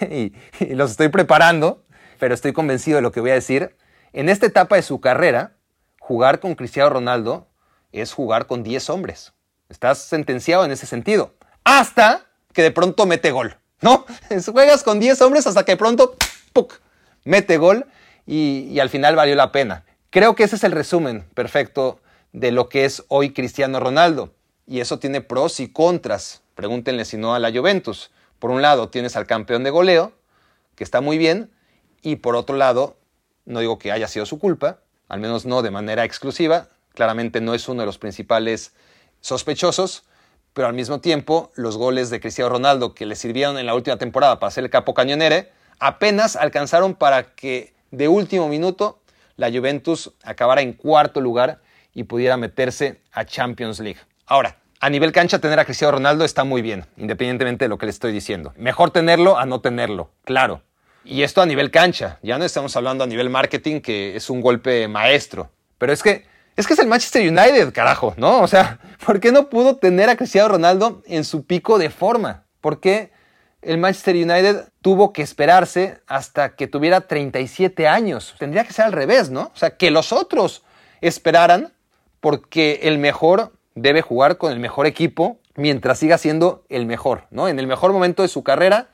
y, los estoy preparando, pero estoy convencido de lo que voy a decir. En esta etapa de su carrera, jugar con Cristiano Ronaldo es jugar con 10 hombres. Estás sentenciado en ese sentido. Hasta que de pronto mete gol, ¿no? Juegas con 10 hombres hasta que de pronto ¡puc! mete gol y, al final valió la pena. Creo que ese es el resumen perfecto de lo que es hoy Cristiano Ronaldo. Y eso tiene pros y contras. Pregúntenle si no a la Juventus. Por un lado tienes al campeón de goleo, que está muy bien, y por otro lado, no digo que haya sido su culpa, al menos no de manera exclusiva, claramente no es uno de los principales sospechosos, pero al mismo tiempo los goles de Cristiano Ronaldo que le sirvieron en la última temporada para ser el capo cañonere apenas alcanzaron para que de último minuto la Juventus acabara en cuarto lugar y pudiera meterse a Champions League. Ahora, a nivel cancha tener a Cristiano Ronaldo está muy bien, independientemente de lo que le estoy diciendo. Mejor tenerlo a no tenerlo, claro. Y esto a nivel cancha, ya no estamos hablando a nivel marketing, que es un golpe maestro. Pero es que es que es el Manchester United, carajo, ¿no? O sea, ¿por qué no pudo tener a Cristiano Ronaldo en su pico de forma? ¿Por qué el Manchester United tuvo que esperarse hasta que tuviera 37 años? Tendría que ser al revés, ¿no? O sea, que los otros esperaran porque el mejor debe jugar con el mejor equipo mientras siga siendo el mejor, ¿no? En el mejor momento de su carrera,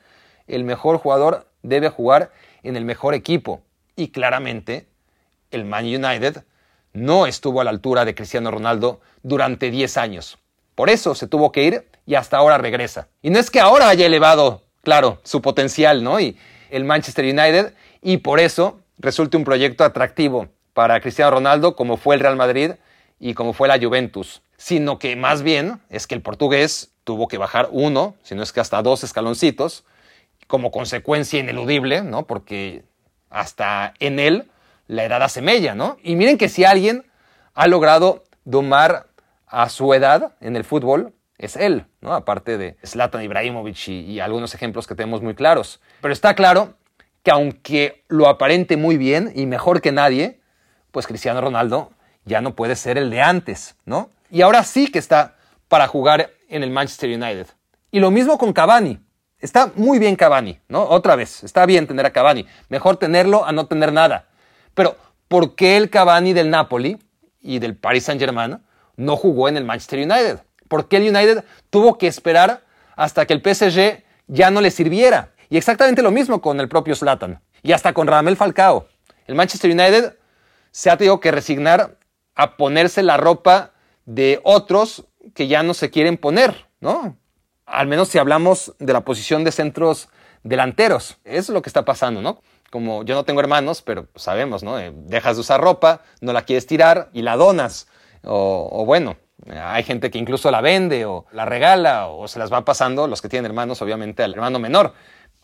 el mejor jugador debe jugar en el mejor equipo. Y claramente, el Man United no estuvo a la altura de Cristiano Ronaldo durante 10 años. Por eso se tuvo que ir y hasta ahora regresa. Y no es que ahora haya elevado, claro, su potencial, ¿no? Y el Manchester United, y por eso resulte un proyecto atractivo para Cristiano Ronaldo como fue el Real Madrid y como fue la Juventus, sino que más bien es que el portugués tuvo que bajar uno, si no es que hasta dos escaloncitos, como consecuencia ineludible, ¿no? Porque hasta en él la edad hace mella, ¿no? Y miren que si alguien ha logrado domar a su edad en el fútbol, es él, ¿no? Aparte de Zlatan Ibrahimovic y, y, algunos ejemplos que tenemos muy claros. Pero está claro que aunque lo aparente muy bien y mejor que nadie, pues Cristiano Ronaldo ya no puede ser el de antes, ¿no? Y ahora sí que está para jugar en el Manchester United. Y lo mismo con Cavani. Está muy bien Cavani, ¿no? Otra vez, está bien tener a Cavani. Mejor tenerlo a no tener nada. Pero, ¿por qué el Cavani del Napoli y del Paris Saint-Germain no jugó en el Manchester United? ¿Por qué el United tuvo que esperar hasta que el PSG ya no le sirviera? Y exactamente lo mismo con el propio Zlatan. Y hasta con Ramel Falcao. El Manchester United se ha tenido que resignar a ponerse la ropa de otros que ya no se quieren poner, ¿no? Al menos si hablamos de la posición de centros delanteros. Eso es lo que está pasando, ¿no? Como yo no tengo hermanos, pero sabemos, ¿no? Eh, dejas de usar ropa, no la quieres tirar y la donas. O, bueno, hay gente que incluso la vende o la regala o se las va pasando, los que tienen hermanos, obviamente, al hermano menor.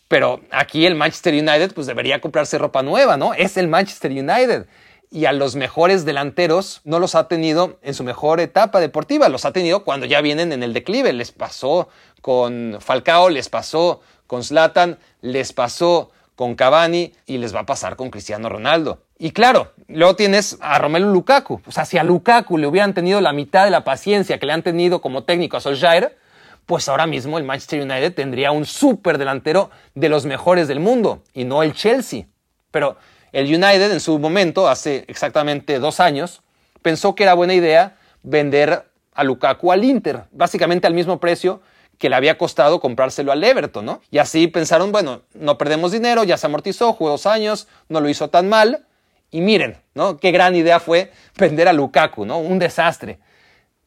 Pero aquí el Manchester United pues debería comprarse ropa nueva, ¿no? Es el Manchester United y a los mejores delanteros no los ha tenido en su mejor etapa deportiva, los ha tenido cuando ya vienen en el declive. Les pasó con Falcao, les pasó con Zlatan, les pasó con Cavani y les va a pasar con Cristiano Ronaldo. Y claro, luego tienes a Romelu Lukaku. O sea, si a Lukaku le hubieran tenido la mitad de la paciencia que le han tenido como técnico a Solskjaer, pues ahora mismo el Manchester United tendría un súper delantero de los mejores del mundo y no el Chelsea. Pero el United en su momento, hace exactamente dos años, pensó que era buena idea vender a Lukaku al Inter, básicamente al mismo precio que le había costado comprárselo al Everton, ¿no? Y así pensaron, bueno, no perdemos dinero, ya se amortizó, jugó dos años, no lo hizo tan mal. Y miren, ¿no? Qué gran idea fue vender a Lukaku, ¿no? Un desastre.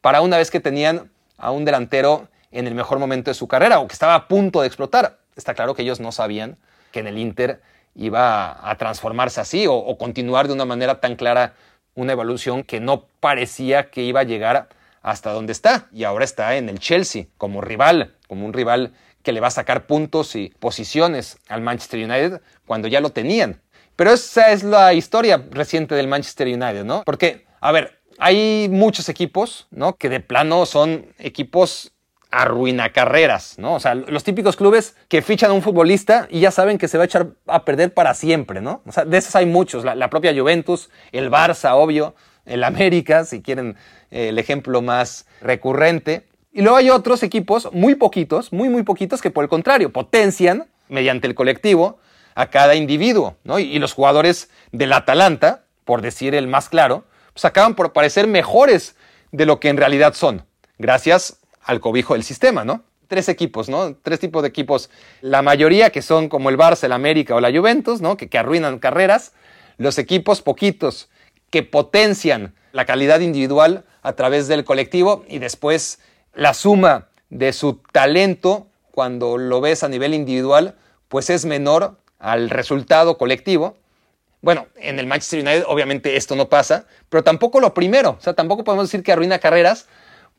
Para una vez que tenían a un delantero en el mejor momento de su carrera o que estaba a punto de explotar. Está claro que ellos no sabían que en el Inter iba a transformarse así o, continuar de una manera tan clara una evolución que no parecía que iba a llegar hasta donde está y ahora está en el Chelsea como rival, como un rival que le va a sacar puntos y posiciones al Manchester United cuando ya lo tenían. Pero esa es la historia reciente del Manchester United, ¿no? Porque, a ver, hay muchos equipos, ¿no? Que de plano son equipos arruina carreras, ¿no? O sea, los típicos clubes que fichan a un futbolista y ya saben que se va a echar a perder para siempre, ¿no? O sea, de esos hay muchos, la, propia Juventus, el Barça, obvio, el América, si quieren eh, el ejemplo más recurrente. Y luego hay otros equipos, muy poquitos, muy, muy poquitos, que por el contrario, potencian mediante el colectivo a cada individuo, ¿no? Y, y los jugadores del Atalanta, por decir el más claro, pues acaban por parecer mejores de lo que en realidad son, gracias al cobijo del sistema, ¿no? Tres equipos, ¿no? Tres tipos de equipos. La mayoría que son como el Barça, el América o la Juventus, ¿no? Que, que arruinan carreras. Los equipos poquitos que potencian la calidad individual a través del colectivo y después la suma de su talento cuando lo ves a nivel individual, pues es menor al resultado colectivo. Bueno, en el Manchester United obviamente esto no pasa, pero tampoco lo primero, o sea, tampoco podemos decir que arruina carreras,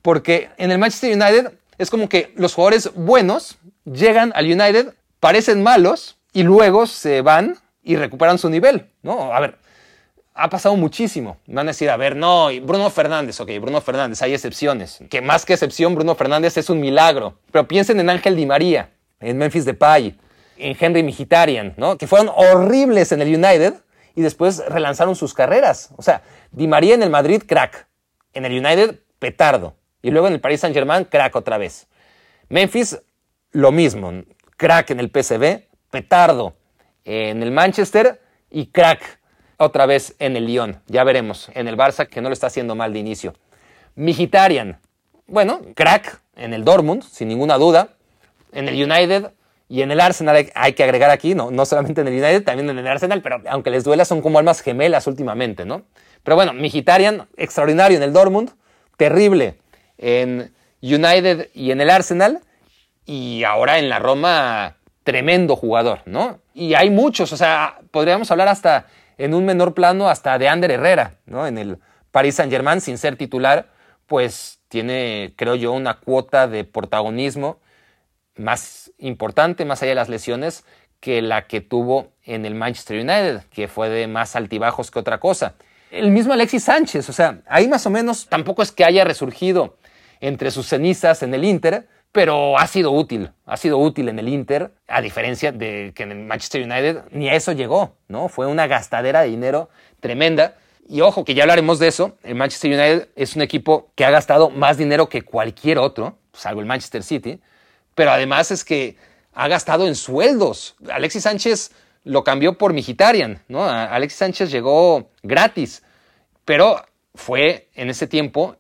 porque en el Manchester United Es como que los jugadores buenos llegan al United, parecen malos y luego se van y recuperan su nivel, ¿no? A ver, ha pasado muchísimo. Van a decir, a ver, no, Bruno Fernández, ok, Bruno Fernández, hay excepciones. Que más que excepción, Bruno Fernández es un milagro. Pero piensen en Ángel Di María, en Memphis Depay, en Henry Mkhitaryan, ¿no? Que fueron horribles en el United y después relanzaron sus carreras. O sea, Di María en el Madrid, crack. En el United, petardo. Y luego en el Paris Saint-Germain, crack otra vez. Memphis, lo mismo. Crack en el PSV, petardo. En el Manchester y crack otra vez en el Lyon. Ya veremos. En el Barça, que no lo está haciendo mal de inicio. Migitarian, bueno, crack en el Dortmund, sin ninguna duda. En el United y en el Arsenal hay, que agregar aquí, ¿no? no solamente en el United, también en el Arsenal, pero aunque les duela, son como almas gemelas últimamente, ¿no? Pero bueno, Migitarian, extraordinario en el Dortmund, terrible en United y en el Arsenal, y ahora en la Roma, tremendo jugador, ¿no? Y hay muchos, o sea, podríamos hablar hasta en un menor plano, hasta de Ander Herrera, ¿no? En el Paris Saint-Germain, sin ser titular, pues tiene, creo yo, una cuota de protagonismo más importante, más allá de las lesiones, que la que tuvo en el Manchester United, que fue de más altibajos que otra cosa. El mismo Alexis Sánchez, o sea, ahí más o menos tampoco es que haya resurgido entre sus cenizas en el Inter, pero ha sido útil, ha sido útil en el Inter, a diferencia de que en el Manchester United ni a eso llegó, ¿no? Fue una gastadera de dinero tremenda. Y ojo, que ya hablaremos de eso, el Manchester United es un equipo que ha gastado más dinero que cualquier otro, salvo el Manchester City, pero además es que ha gastado en sueldos. Alexis Sánchez lo cambió por Migitarian, ¿no? Alexis Sánchez llegó gratis, pero fue en ese tiempo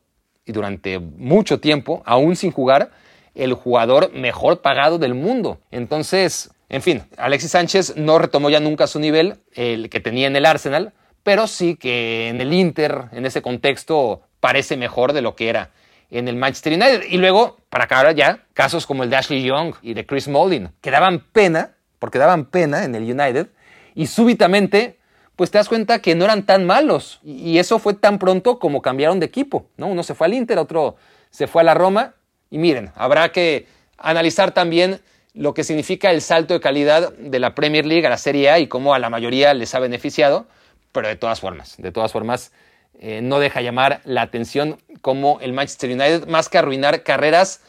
y durante mucho tiempo, aún sin jugar, el jugador mejor pagado del mundo. Entonces, en fin, Alexis Sánchez no retomó ya nunca su nivel, el que tenía en el Arsenal, pero sí que en el Inter, en ese contexto, parece mejor de lo que era en el Manchester United. Y luego, para acabar ya, casos como el de Ashley Young y de Chris Smalling, que daban pena, porque daban pena en el United, y súbitamente, pues te das cuenta que no eran tan malos. Y eso fue tan pronto como cambiaron de equipo, ¿no? Uno se fue al Inter, otro se fue a la Roma, y miren, habrá que analizar también lo que significa el salto de calidad de la Premier League a la Serie A y cómo a la mayoría les ha beneficiado, pero de todas formas, de todas formas, eh, no deja llamar la atención como el Manchester United, más que arruinar carreras,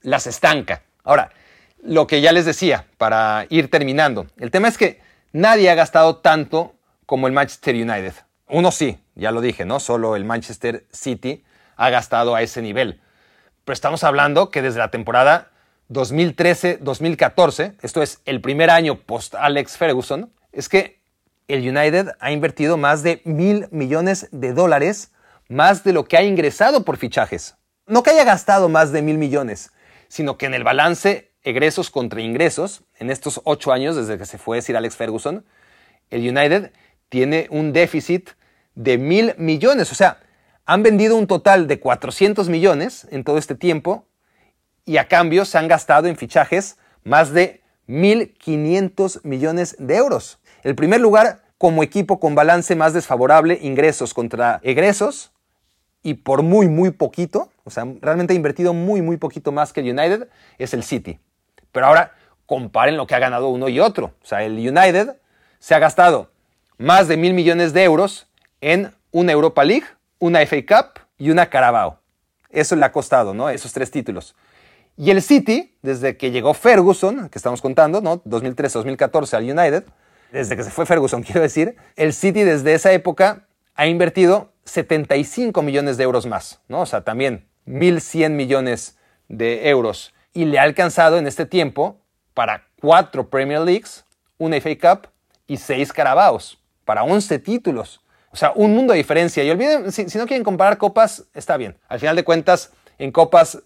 las estanca. Ahora, lo que ya les decía, para ir terminando, el tema es que nadie ha gastado tanto como el Manchester United. Uno sí, ya lo dije, ¿no? Solo el Manchester City ha gastado a ese nivel. Pero estamos hablando que desde la temporada 2013-2014, esto es el primer año post Alex Ferguson, es que el United ha invertido más de mil millones de dólares, más de lo que ha ingresado por fichajes. No que haya gastado más de mil millones, sino que en el balance egresos contra ingresos, en estos ocho años desde que se fue decir Alex Ferguson, el United tiene un déficit de mil millones. O sea, han vendido un total de 400 millones en todo este tiempo y a cambio se han gastado en fichajes más de 1.500 millones de euros. El primer lugar como equipo con balance más desfavorable, ingresos contra egresos, y por muy, muy poquito, o sea, realmente ha invertido muy, muy poquito más que el United, es el City. Pero ahora comparen lo que ha ganado uno y otro. O sea, el United se ha gastado más de mil millones de euros en una Europa League, una FA Cup y una Carabao. Eso le ha costado, ¿no? Esos tres títulos. Y el City, desde que llegó Ferguson, que estamos contando, ¿no? 2013-2014 al United, desde que se fue Ferguson, quiero decir, el City desde esa época ha invertido 75 millones de euros más, ¿no? O sea, también 1.100 millones de euros. Y le ha alcanzado en este tiempo para cuatro Premier Leagues, una FA Cup y seis Carabaos, para 11 títulos. O sea, un mundo de diferencia. Y olviden, si, no quieren comparar copas, está bien. Al final de cuentas, en copas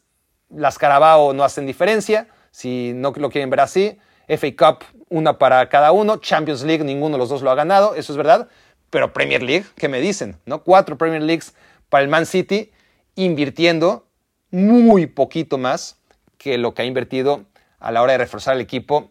las Carabao no hacen diferencia. Si no lo quieren ver así, FA Cup, una para cada uno. Champions League, ninguno de los dos lo ha ganado, eso es verdad. Pero Premier League, ¿qué me dicen? ¿No? Cuatro Premier Leagues para el Man City, invirtiendo muy poquito más que lo que ha invertido a la hora de reforzar el equipo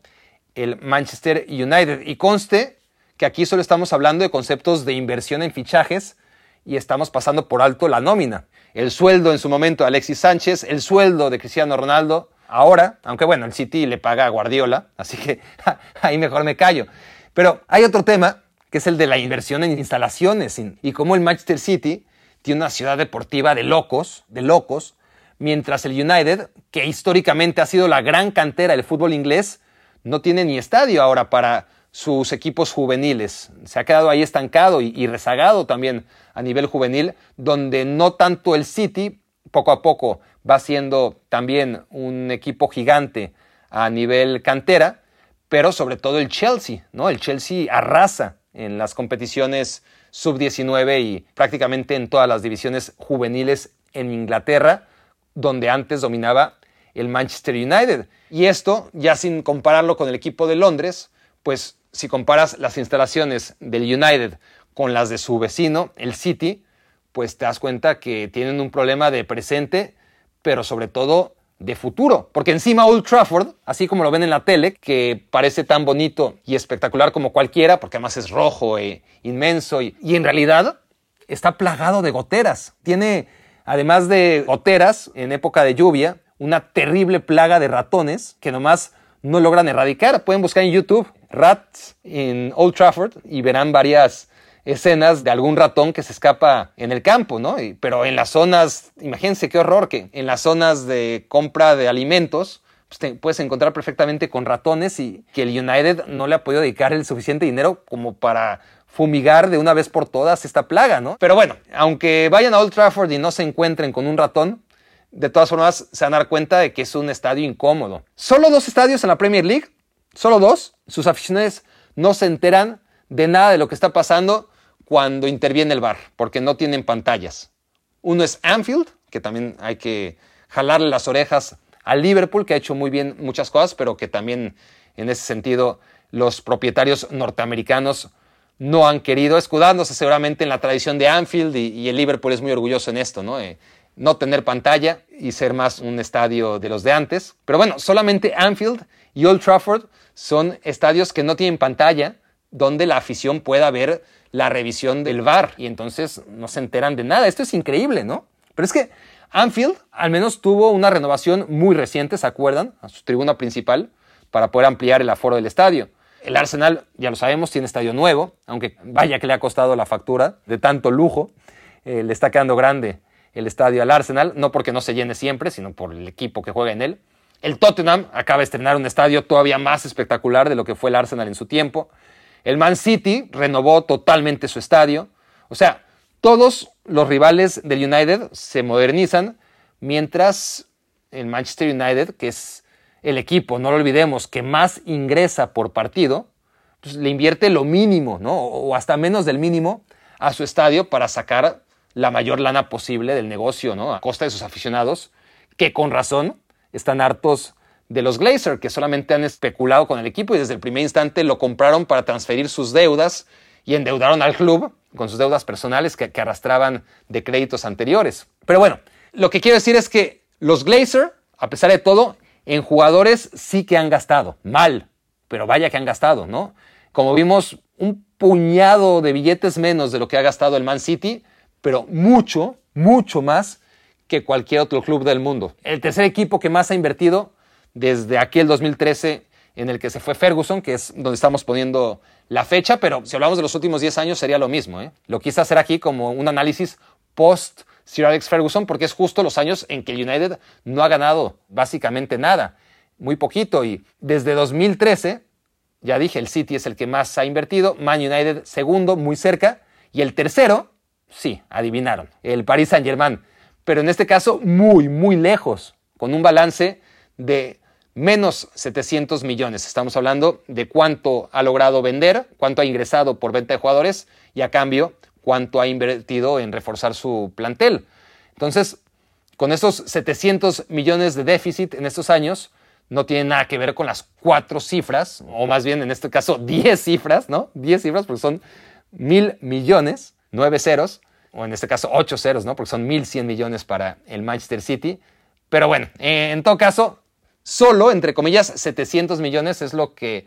el Manchester United. Y conste que aquí solo estamos hablando de conceptos de inversión en fichajes y estamos pasando por alto la nómina. el sueldo en su momento de Alexis Sánchez, el sueldo de Cristiano Ronaldo, ahora, aunque bueno, el City le paga a Guardiola, así que ahí mejor me callo. Pero hay otro tema, que es el de la inversión en instalaciones y cómo el Manchester City tiene una ciudad deportiva de locos, de locos, mientras el United, que históricamente ha sido la gran cantera del fútbol inglés, no tiene ni estadio ahora para sus equipos juveniles. Se ha quedado ahí estancado y, rezagado también a nivel juvenil, donde no tanto el City, poco a poco va siendo también un equipo gigante a nivel cantera, pero sobre todo el Chelsea, ¿no? El Chelsea arrasa en las competiciones sub-19 y prácticamente en todas las divisiones juveniles en Inglaterra, donde antes dominaba el Manchester United. Y esto, ya sin compararlo con el equipo de Londres, pues si comparas las instalaciones del United con las de su vecino, el City, pues te das cuenta que tienen un problema de presente, pero sobre todo de futuro. Porque encima Old Trafford, así como lo ven en la tele, que parece tan bonito y espectacular como cualquiera, porque además es rojo e inmenso, y, y en realidad está plagado de goteras. Tiene, además de goteras en época de lluvia, una terrible plaga de ratones que nomás no logran erradicar. Pueden buscar en YouTube Rats en Old Trafford y verán varias escenas de algún ratón que se escapa en el campo, ¿no? pero en las zonas, imagínense qué horror que en las zonas de compra de alimentos pues te puedes encontrar perfectamente con ratones y que el United no le ha podido dedicar el suficiente dinero como para fumigar de una vez por todas esta plaga, ¿no? Pero bueno, aunque vayan a Old Trafford y no se encuentren con un ratón, de todas formas se van a dar cuenta de que es un estadio incómodo. Solo dos estadios en la Premier League, solo dos. Sus aficionados no se enteran de nada de lo que está pasando cuando interviene el bar, porque no tienen pantallas. Uno es Anfield, que también hay que jalarle las orejas a Liverpool, que ha hecho muy bien muchas cosas, pero que también en ese sentido los propietarios norteamericanos no han querido, escudándose seguramente en la tradición de Anfield y, el Liverpool es muy orgulloso en esto, ¿no? Eh, no tener pantalla y ser más un estadio de los de antes. Pero bueno, solamente Anfield y Old Trafford son estadios que no tienen pantalla, donde la afición pueda ver la revisión del VAR y entonces no se enteran de nada. Esto es increíble, ¿no? Pero es que Anfield al menos tuvo una renovación muy reciente, ¿se acuerdan? A su tribuna principal para poder ampliar el aforo del estadio. El Arsenal, ya lo sabemos, tiene estadio nuevo, aunque vaya que le ha costado la factura de tanto lujo. Eh, le está quedando grande el estadio al Arsenal, no porque no se llene siempre, sino por el equipo que juega en él. El Tottenham acaba de estrenar un estadio todavía más espectacular de lo que fue el Arsenal en su tiempo. El Man City renovó totalmente su estadio. O sea, todos los rivales del United se modernizan, mientras el Manchester United, que es el equipo, no lo olvidemos, que más ingresa por partido, pues le invierte lo mínimo, ¿no? O hasta menos del mínimo a su estadio para sacar la mayor lana posible del negocio, ¿no? A costa de sus aficionados, que con razón están hartos de los Glazer, que solamente han especulado con el equipo y desde el primer instante lo compraron para transferir sus deudas y endeudaron al club con sus deudas personales que, arrastraban de créditos anteriores. Pero bueno, lo que quiero decir es que los Glazer, a pesar de todo, en jugadores sí que han gastado, mal, pero vaya que han gastado, ¿no? Como vimos, un puñado de billetes menos de lo que ha gastado el Man City, pero mucho, mucho más que cualquier otro club del mundo. El tercer equipo que más ha invertido desde aquel 2013 en el que se fue Ferguson, que es donde estamos poniendo la fecha, pero si hablamos de los últimos 10 años sería lo mismo. ¿eh? Lo quise hacer aquí como un análisis post Sir Alex Ferguson porque es justo los años en que United no ha ganado básicamente nada, muy poquito. Y desde 2013, ya dije, el City es el que más ha invertido, Man United segundo, muy cerca, y el tercero, sí, adivinaron, el Paris Saint Germain, pero en este caso muy, muy lejos, con un balance de menos 700 millones. Estamos hablando de cuánto ha logrado vender, cuánto ha ingresado por venta de jugadores y a cambio cuánto ha invertido en reforzar su plantel. Entonces, con esos 700 millones de déficit en estos años, no tiene nada que ver con las cuatro cifras, o más bien en este caso 10 cifras, ¿no? 10 cifras porque son mil millones, nueve ceros, o en este caso ocho ceros, ¿no? Porque son 1.100 millones para el Manchester City. Pero bueno, en todo caso, Solo, entre comillas, 700 millones es lo que,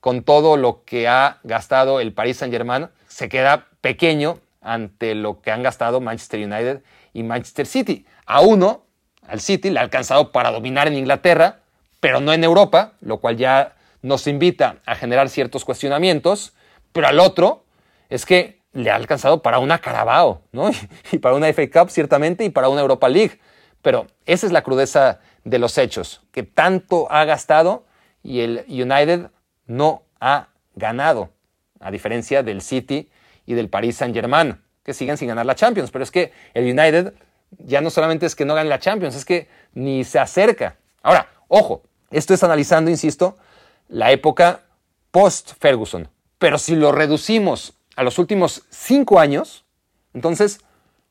con todo lo que ha gastado el Paris Saint-Germain, se queda pequeño ante lo que han gastado Manchester United y Manchester City. A uno, al City, le ha alcanzado para dominar en Inglaterra, pero no en Europa, lo cual ya nos invita a generar ciertos cuestionamientos, pero al otro es que le ha alcanzado para una Carabao, ¿no? Y para una FA Cup ciertamente y para una Europa League. Pero esa es la crudeza de los hechos, que tanto ha gastado y el United no ha ganado, a diferencia del City y del Paris Saint-Germain, que siguen sin ganar la Champions. Pero es que el United ya no solamente es que no gane la Champions, es que ni se acerca. Ahora, ojo, esto es analizando, insisto, la época post-Ferguson. Pero si lo reducimos a los últimos cinco años, entonces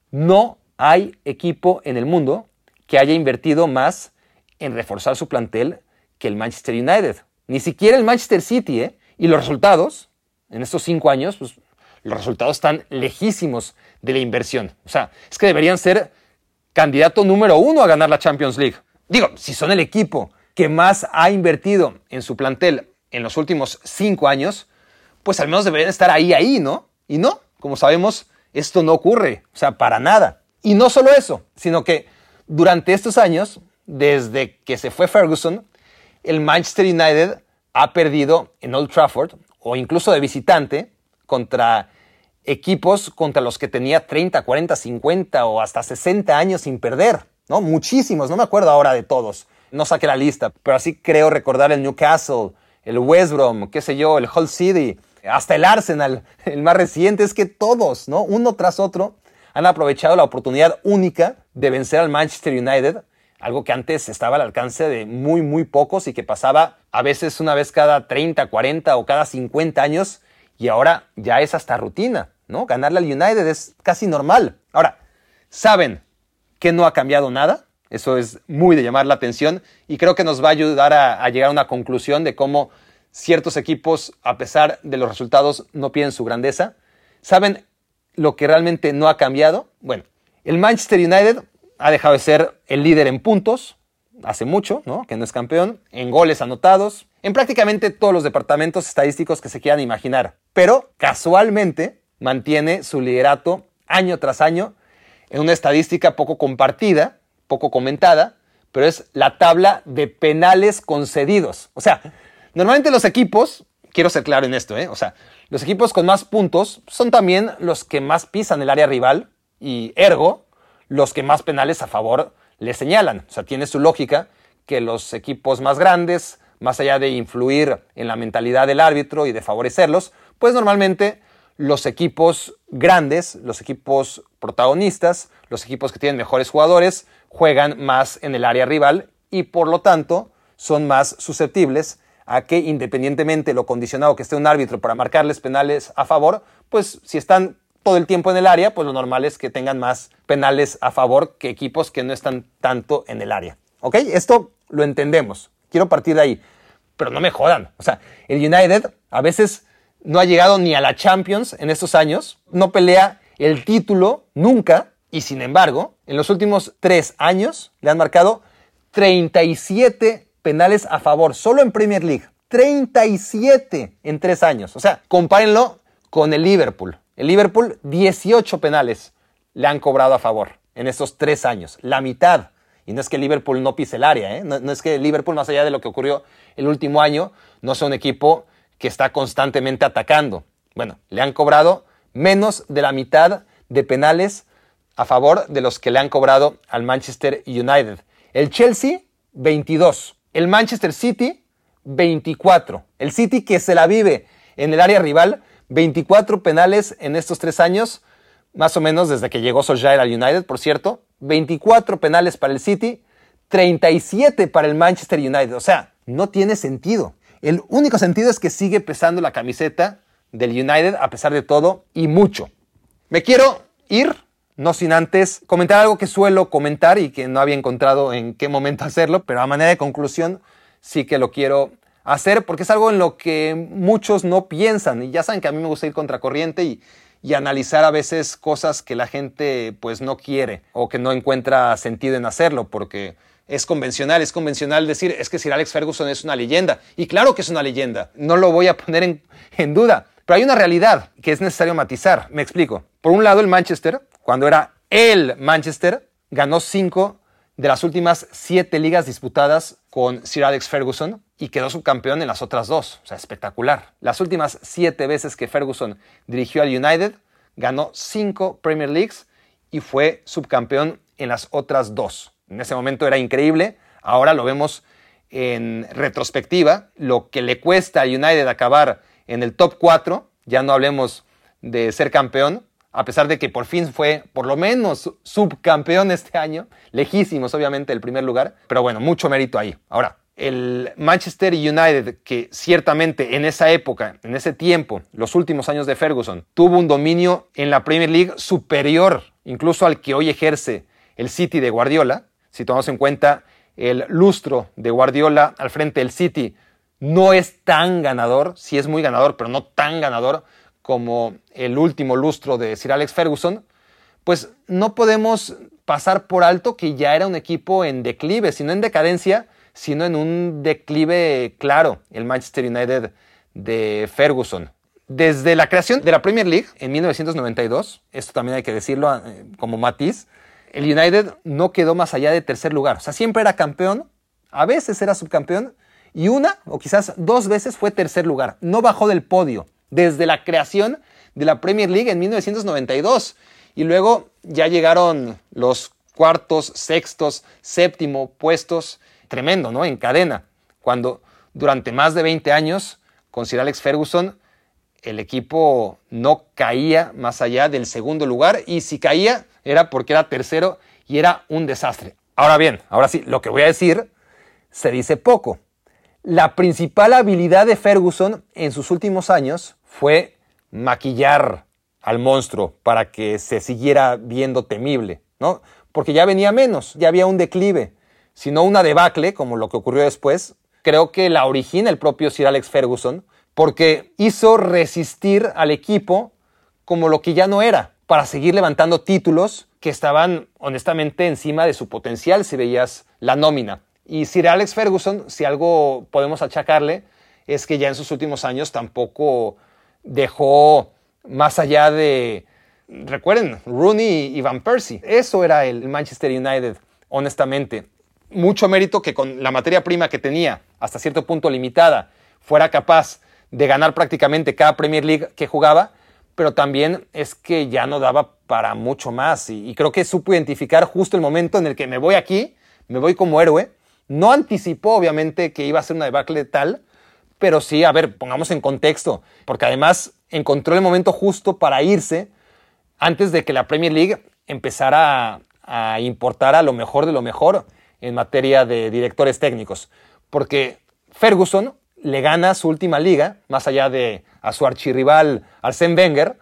no hay equipo en el mundo que haya invertido más en reforzar su plantel que el Manchester United. Ni siquiera el Manchester City, ¿eh? Y los resultados, en estos cinco años, pues los resultados están lejísimos de la inversión. O sea, es que deberían ser candidato número uno a ganar la Champions League. Digo, si son el equipo que más ha invertido en su plantel en los últimos cinco años, pues al menos deberían estar ahí, ahí, ¿no? Y no, como sabemos, esto no ocurre, o sea, para nada. Y no solo eso, sino que durante estos años, desde que se fue Ferguson, el Manchester United ha perdido en Old Trafford, o incluso de visitante, contra equipos contra los que tenía 30, 40, 50 o hasta 60 años sin perder, ¿no? Muchísimos, no me acuerdo ahora de todos, no saqué la lista, pero así creo recordar el Newcastle, el West Brom, qué sé yo, el Hull City, hasta el Arsenal, el más reciente, es que todos, ¿no? Uno tras otro han aprovechado la oportunidad única de vencer al Manchester United, algo que antes estaba al alcance de muy, muy pocos y que pasaba a veces una vez cada 30, 40 o cada 50 años y ahora ya es hasta rutina, ¿no? Ganarle al United es casi normal. Ahora, ¿saben que no ha cambiado nada? Eso es muy de llamar la atención y creo que nos va a ayudar a, llegar a una conclusión de cómo ciertos equipos, a pesar de los resultados, no pierden su grandeza. ¿Saben lo que realmente no ha cambiado? Bueno, el Manchester United ha dejado de ser el líder en puntos, hace mucho, ¿no? Que no es campeón, en goles anotados, en prácticamente todos los departamentos estadísticos que se quieran imaginar. Pero casualmente mantiene su liderato año tras año en una estadística poco compartida, poco comentada, pero es la tabla de penales concedidos. O sea, normalmente los equipos, quiero ser claro en esto, ¿eh? o sea, los equipos con más puntos son también los que más pisan el área rival y ergo los que más penales a favor le señalan. O sea, tiene su lógica que los equipos más grandes, más allá de influir en la mentalidad del árbitro y de favorecerlos, pues normalmente los equipos grandes, los equipos protagonistas, los equipos que tienen mejores jugadores, juegan más en el área rival y por lo tanto son más susceptibles a que independientemente de lo condicionado que esté un árbitro para marcarles penales a favor, pues si están todo el tiempo en el área, pues lo normal es que tengan más penales a favor que equipos que no están tanto en el área. ¿Ok? Esto lo entendemos. Quiero partir de ahí. Pero no me jodan. O sea, el United a veces no ha llegado ni a la Champions en estos años, no pelea el título nunca, y sin embargo, en los últimos tres años le han marcado 37 penales a favor, solo en Premier League. 37 en tres años. O sea, compárenlo con el Liverpool. El Liverpool, 18 penales le han cobrado a favor en estos tres años, la mitad. Y no es que Liverpool no pise el área, ¿eh? no, es que Liverpool, más allá de lo que ocurrió el último año, no sea un equipo que está constantemente atacando. Bueno, le han cobrado menos de la mitad de penales a favor de los que le han cobrado al Manchester United. El Chelsea, 22. El Manchester City, 24. El City que se la vive en el área rival 24 penales en estos tres años, más o menos desde que llegó Solskjaer al United, por cierto. 24 penales para el City, 37 para el Manchester United. O sea, no tiene sentido. El único sentido es que sigue pesando la camiseta del United a pesar de todo y mucho. Me quiero ir, no sin antes comentar algo que suelo comentar y que no había encontrado en qué momento hacerlo, pero a manera de conclusión sí que lo quiero hacer porque es algo en lo que muchos no piensan. Y ya saben que a mí me gusta ir contracorriente y, y analizar a veces cosas que la gente pues no quiere o que no encuentra sentido en hacerlo porque es convencional, es convencional decir es que Sir Alex Ferguson es una leyenda. Y claro que es una leyenda, no lo voy a poner en, en duda. Pero hay una realidad que es necesario matizar. Me explico. Por un lado, el Manchester, cuando era el Manchester, ganó cinco de las últimas siete ligas disputadas con Sir Alex Ferguson y quedó subcampeón en las otras dos. O sea, espectacular. Las últimas siete veces que Ferguson dirigió al United, ganó cinco Premier Leagues y fue subcampeón en las otras dos. En ese momento era increíble. Ahora lo vemos en retrospectiva. Lo que le cuesta al United acabar en el top 4, ya no hablemos de ser campeón, a pesar de que por fin fue por lo menos subcampeón este año, lejísimos obviamente el primer lugar, pero bueno, mucho mérito ahí. Ahora, el Manchester United, que ciertamente en esa época, en ese tiempo, los últimos años de Ferguson, tuvo un dominio en la Premier League superior incluso al que hoy ejerce el City de Guardiola, si tomamos en cuenta el lustro de Guardiola al frente del City, no es tan ganador, sí es muy ganador, pero no tan ganador como el último lustro de Sir Alex Ferguson, pues no podemos pasar por alto que ya era un equipo en declive, sino en decadencia, sino en un declive claro, el Manchester United de Ferguson. Desde la creación de la Premier League en 1992, esto también hay que decirlo eh, como matiz, el United no quedó más allá de tercer lugar. O sea, siempre era campeón, a veces era subcampeón, y una o quizás dos veces fue tercer lugar. No bajó del podio desde la creación de la Premier League en 1992. Y luego ya llegaron los cuartos, sextos, séptimo puestos, tremendo, ¿no? En cadena, cuando durante más de 20 años, con Sir Alex Ferguson, el equipo no caía más allá del segundo lugar y si caía era porque era tercero y era un desastre. Ahora bien, ahora sí, lo que voy a decir se dice poco. La principal habilidad de Ferguson en sus últimos años fue maquillar al monstruo para que se siguiera viendo temible, ¿no? Porque ya venía menos, ya había un declive, sino una debacle, como lo que ocurrió después. Creo que la origina el propio Sir Alex Ferguson, porque hizo resistir al equipo como lo que ya no era, para seguir levantando títulos que estaban honestamente encima de su potencial si veías la nómina. Y Sir Alex Ferguson, si algo podemos achacarle, es que ya en sus últimos años tampoco dejó más allá de, recuerden, Rooney y Van Persie. Eso era el Manchester United, honestamente. Mucho mérito que con la materia prima que tenía, hasta cierto punto limitada, fuera capaz de ganar prácticamente cada Premier League que jugaba, pero también es que ya no daba para mucho más. Y, creo que supo identificar justo el momento en el que me voy aquí, me voy como héroe. No anticipó, obviamente, que iba a ser una debacle tal, pero sí, a ver, pongamos en contexto, porque además encontró el momento justo para irse antes de que la Premier League empezara a, a importar a lo mejor de lo mejor en materia de directores técnicos. Porque Ferguson le gana su última liga, más allá de a su archirrival Arsène Wenger,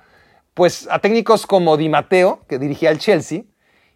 pues a técnicos como Di Matteo, que dirigía al Chelsea,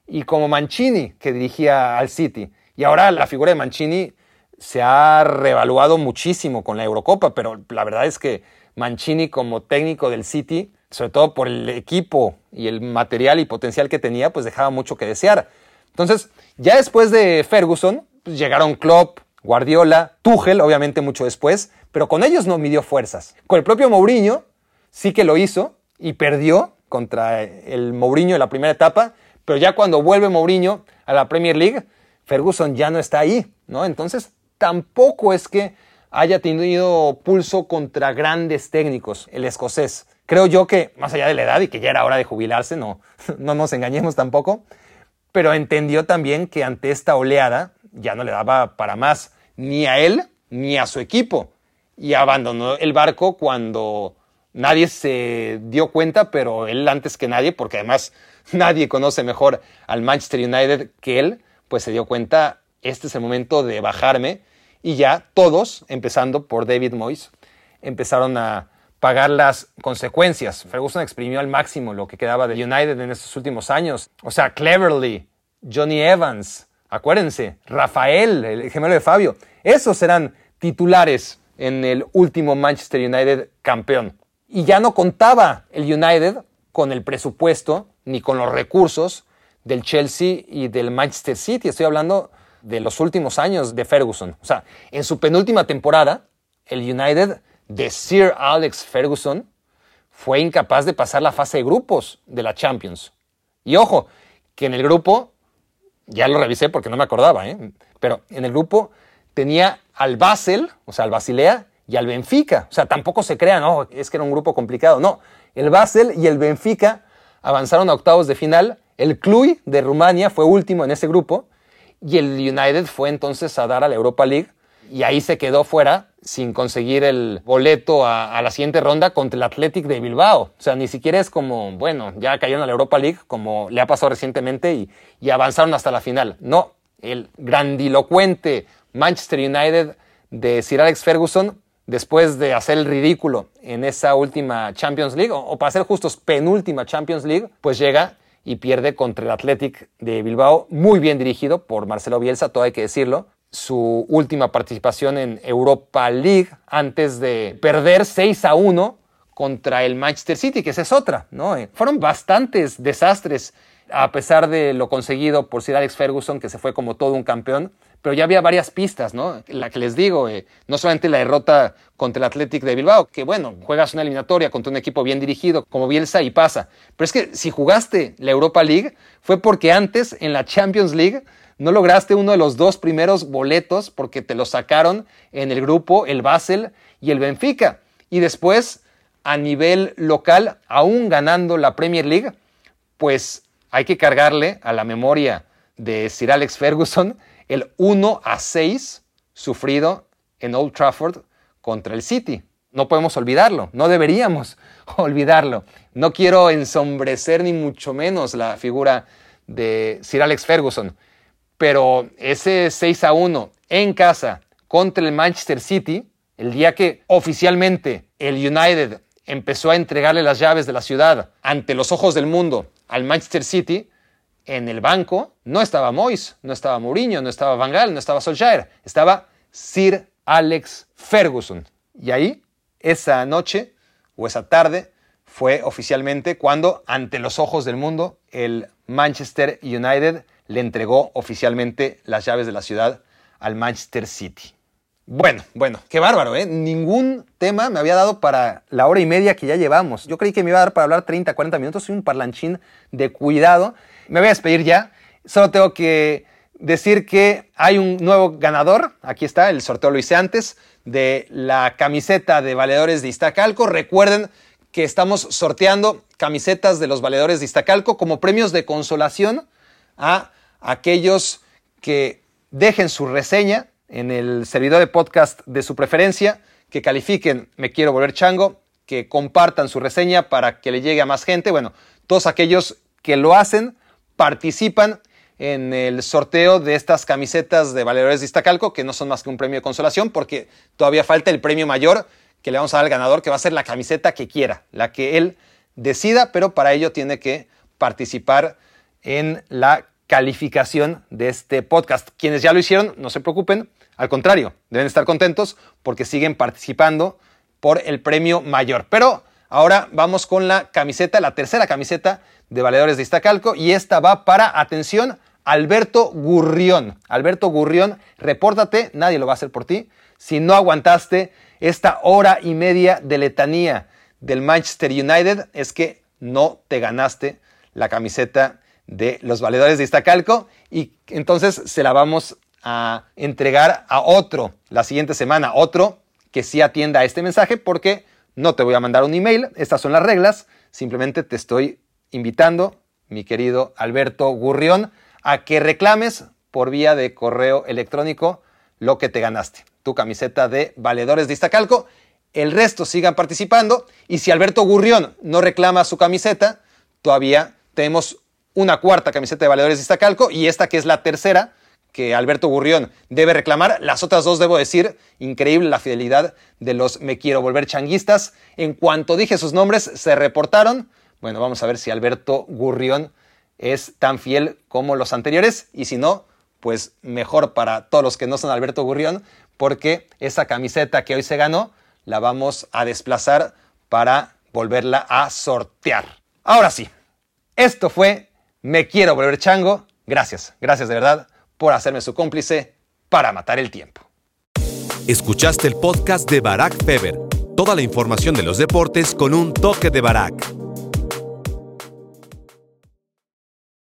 y como Mancini, que dirigía al City. Y ahora la figura de Mancini se ha revaluado muchísimo con la Eurocopa, pero la verdad es que Mancini como técnico del City, sobre todo por el equipo y el material y potencial que tenía, pues dejaba mucho que desear. Entonces, ya después de Ferguson, pues llegaron Klopp, Guardiola, Tuchel, obviamente mucho después, pero con ellos no midió fuerzas. Con el propio Mourinho sí que lo hizo y perdió contra el Mourinho en la primera etapa, pero ya cuando vuelve Mourinho a la Premier League, Ferguson ya no está ahí, ¿no? Entonces, tampoco es que haya tenido pulso contra grandes técnicos, el escocés. Creo yo que, más allá de la edad y que ya era hora de jubilarse, no, no nos engañemos tampoco, pero entendió también que ante esta oleada ya no le daba para más ni a él ni a su equipo y abandonó el barco cuando nadie se dio cuenta, pero él antes que nadie, porque además nadie conoce mejor al Manchester United que él, pues se dio cuenta, este es el momento de bajarme y ya todos, empezando por David Moyes, empezaron a pagar las consecuencias. Ferguson exprimió al máximo lo que quedaba de United en estos últimos años. O sea, Cleverly, Johnny Evans, acuérdense, Rafael, el gemelo de Fabio, esos eran titulares en el último Manchester United campeón. Y ya no contaba el United con el presupuesto ni con los recursos del Chelsea y del Manchester City. Estoy hablando de los últimos años de Ferguson. O sea, en su penúltima temporada, el United de Sir Alex Ferguson fue incapaz de pasar la fase de grupos de la Champions. Y ojo, que en el grupo, ya lo revisé porque no me acordaba, ¿eh? pero en el grupo tenía al Basel, o sea, al Basilea, y al Benfica. O sea, tampoco se crean, no, es que era un grupo complicado. No, el Basel y el Benfica avanzaron a octavos de final. El Cluj de Rumania fue último en ese grupo y el United fue entonces a dar a la Europa League y ahí se quedó fuera sin conseguir el boleto a, la siguiente ronda contra el Athletic de Bilbao. O sea, ni siquiera es como, bueno, ya cayeron a la Europa League como le ha pasado recientemente y, avanzaron hasta la final. No, el grandilocuente Manchester United de Sir Alex Ferguson después de hacer el ridículo en esa última Champions League, o, para ser justos, penúltima Champions League, pues llega y pierde contra el Athletic de Bilbao, muy bien dirigido por Marcelo Bielsa, todo hay que decirlo. Su última participación en Europa League antes de perder 6 a 1 contra el Manchester City, que esa es otra, ¿no? Eh, fueron bastantes desastres a pesar de lo conseguido por Sir Alex Ferguson, que se fue como todo un campeón pero ya había varias pistas, ¿no? La que les digo, eh, no solamente la derrota contra el Athletic de Bilbao, que bueno, juegas una eliminatoria contra un equipo bien dirigido como Bielsa y pasa, pero es que si jugaste la Europa League fue porque antes en la Champions League no lograste uno de los dos primeros boletos porque te lo sacaron en el grupo el Basel y el Benfica. Y después, a nivel local, aún ganando la Premier League, pues hay que cargarle a la memoria de Sir Alex Ferguson el 1 a 6 sufrido en Old Trafford contra el City. No podemos olvidarlo, no deberíamos olvidarlo. No quiero ensombrecer ni mucho menos la figura de Sir Alex Ferguson, pero ese 6 a 1 en casa contra el Manchester City, el día que oficialmente el United empezó a entregarle las llaves de la ciudad ante los ojos del mundo al Manchester City, en el banco no estaba Mois, no estaba Mourinho, no estaba Van Gaal, no estaba Solskjaer, estaba Sir Alex Ferguson. Y ahí, esa noche o esa tarde, fue oficialmente cuando, ante los ojos del mundo, el Manchester United le entregó oficialmente las llaves de la ciudad al Manchester City. Bueno, bueno, qué bárbaro, ¿eh? Ningún tema me había dado para la hora y media que ya llevamos. Yo creí que me iba a dar para hablar 30, 40 minutos. Soy un parlanchín de cuidado me voy a despedir ya. Solo tengo que decir que hay un nuevo ganador. Aquí está, el sorteo lo hice antes, de la camiseta de valedores de Iztacalco. Recuerden que estamos sorteando camisetas de los valedores de Iztacalco como premios de consolación a aquellos que dejen su reseña en el servidor de podcast de su preferencia, que califiquen Me Quiero Volver Chango, que compartan su reseña para que le llegue a más gente. Bueno, todos aquellos que lo hacen participan en el sorteo de estas camisetas de valedores de Iztacalco, que no son más que un premio de consolación, porque todavía falta el premio mayor que le vamos a dar al ganador, que va a ser la camiseta que quiera, la que él decida, pero para ello tiene que participar en la calificación de este podcast. Quienes ya lo hicieron, no se preocupen, al contrario, deben estar contentos porque siguen participando por el premio mayor. Pero ahora vamos con la camiseta, la tercera camiseta de Valedores de Iztacalco y esta va para, atención, Alberto Gurrión. Alberto Gurrión, repórtate, nadie lo va a hacer por ti. Si no aguantaste esta hora y media de letanía del Manchester United, es que no te ganaste la camiseta de los valedores de Iztacalco y entonces se la vamos a entregar a otro la siguiente semana, otro que sí atienda a este mensaje porque no te voy a mandar un email, estas son las reglas, simplemente te estoy invitando, mi querido Alberto Gurrión, a que reclames por vía de correo electrónico lo que te ganaste, tu camiseta de valedores de Iztacalco. El resto sigan participando y si Alberto Gurrión no reclama su camiseta, todavía tenemos una cuarta camiseta de valedores de Iztacalco y esta que es la tercera que Alberto Gurrión debe reclamar. Las otras dos, debo decir, increíble la fidelidad de los Me Quiero Volver Changuistas. En cuanto dije sus nombres, se reportaron bueno, vamos a ver si Alberto Gurrión es tan fiel como los anteriores y si no, pues mejor para todos los que no son Alberto Gurrión, porque esa camiseta que hoy se ganó la vamos a desplazar para volverla a sortear. Ahora sí, esto fue Me Quiero Volver Chango. Gracias, gracias de verdad por hacerme su cómplice para matar el tiempo. Escuchaste el podcast de Barack Feber toda la información de los deportes con un toque de Barack.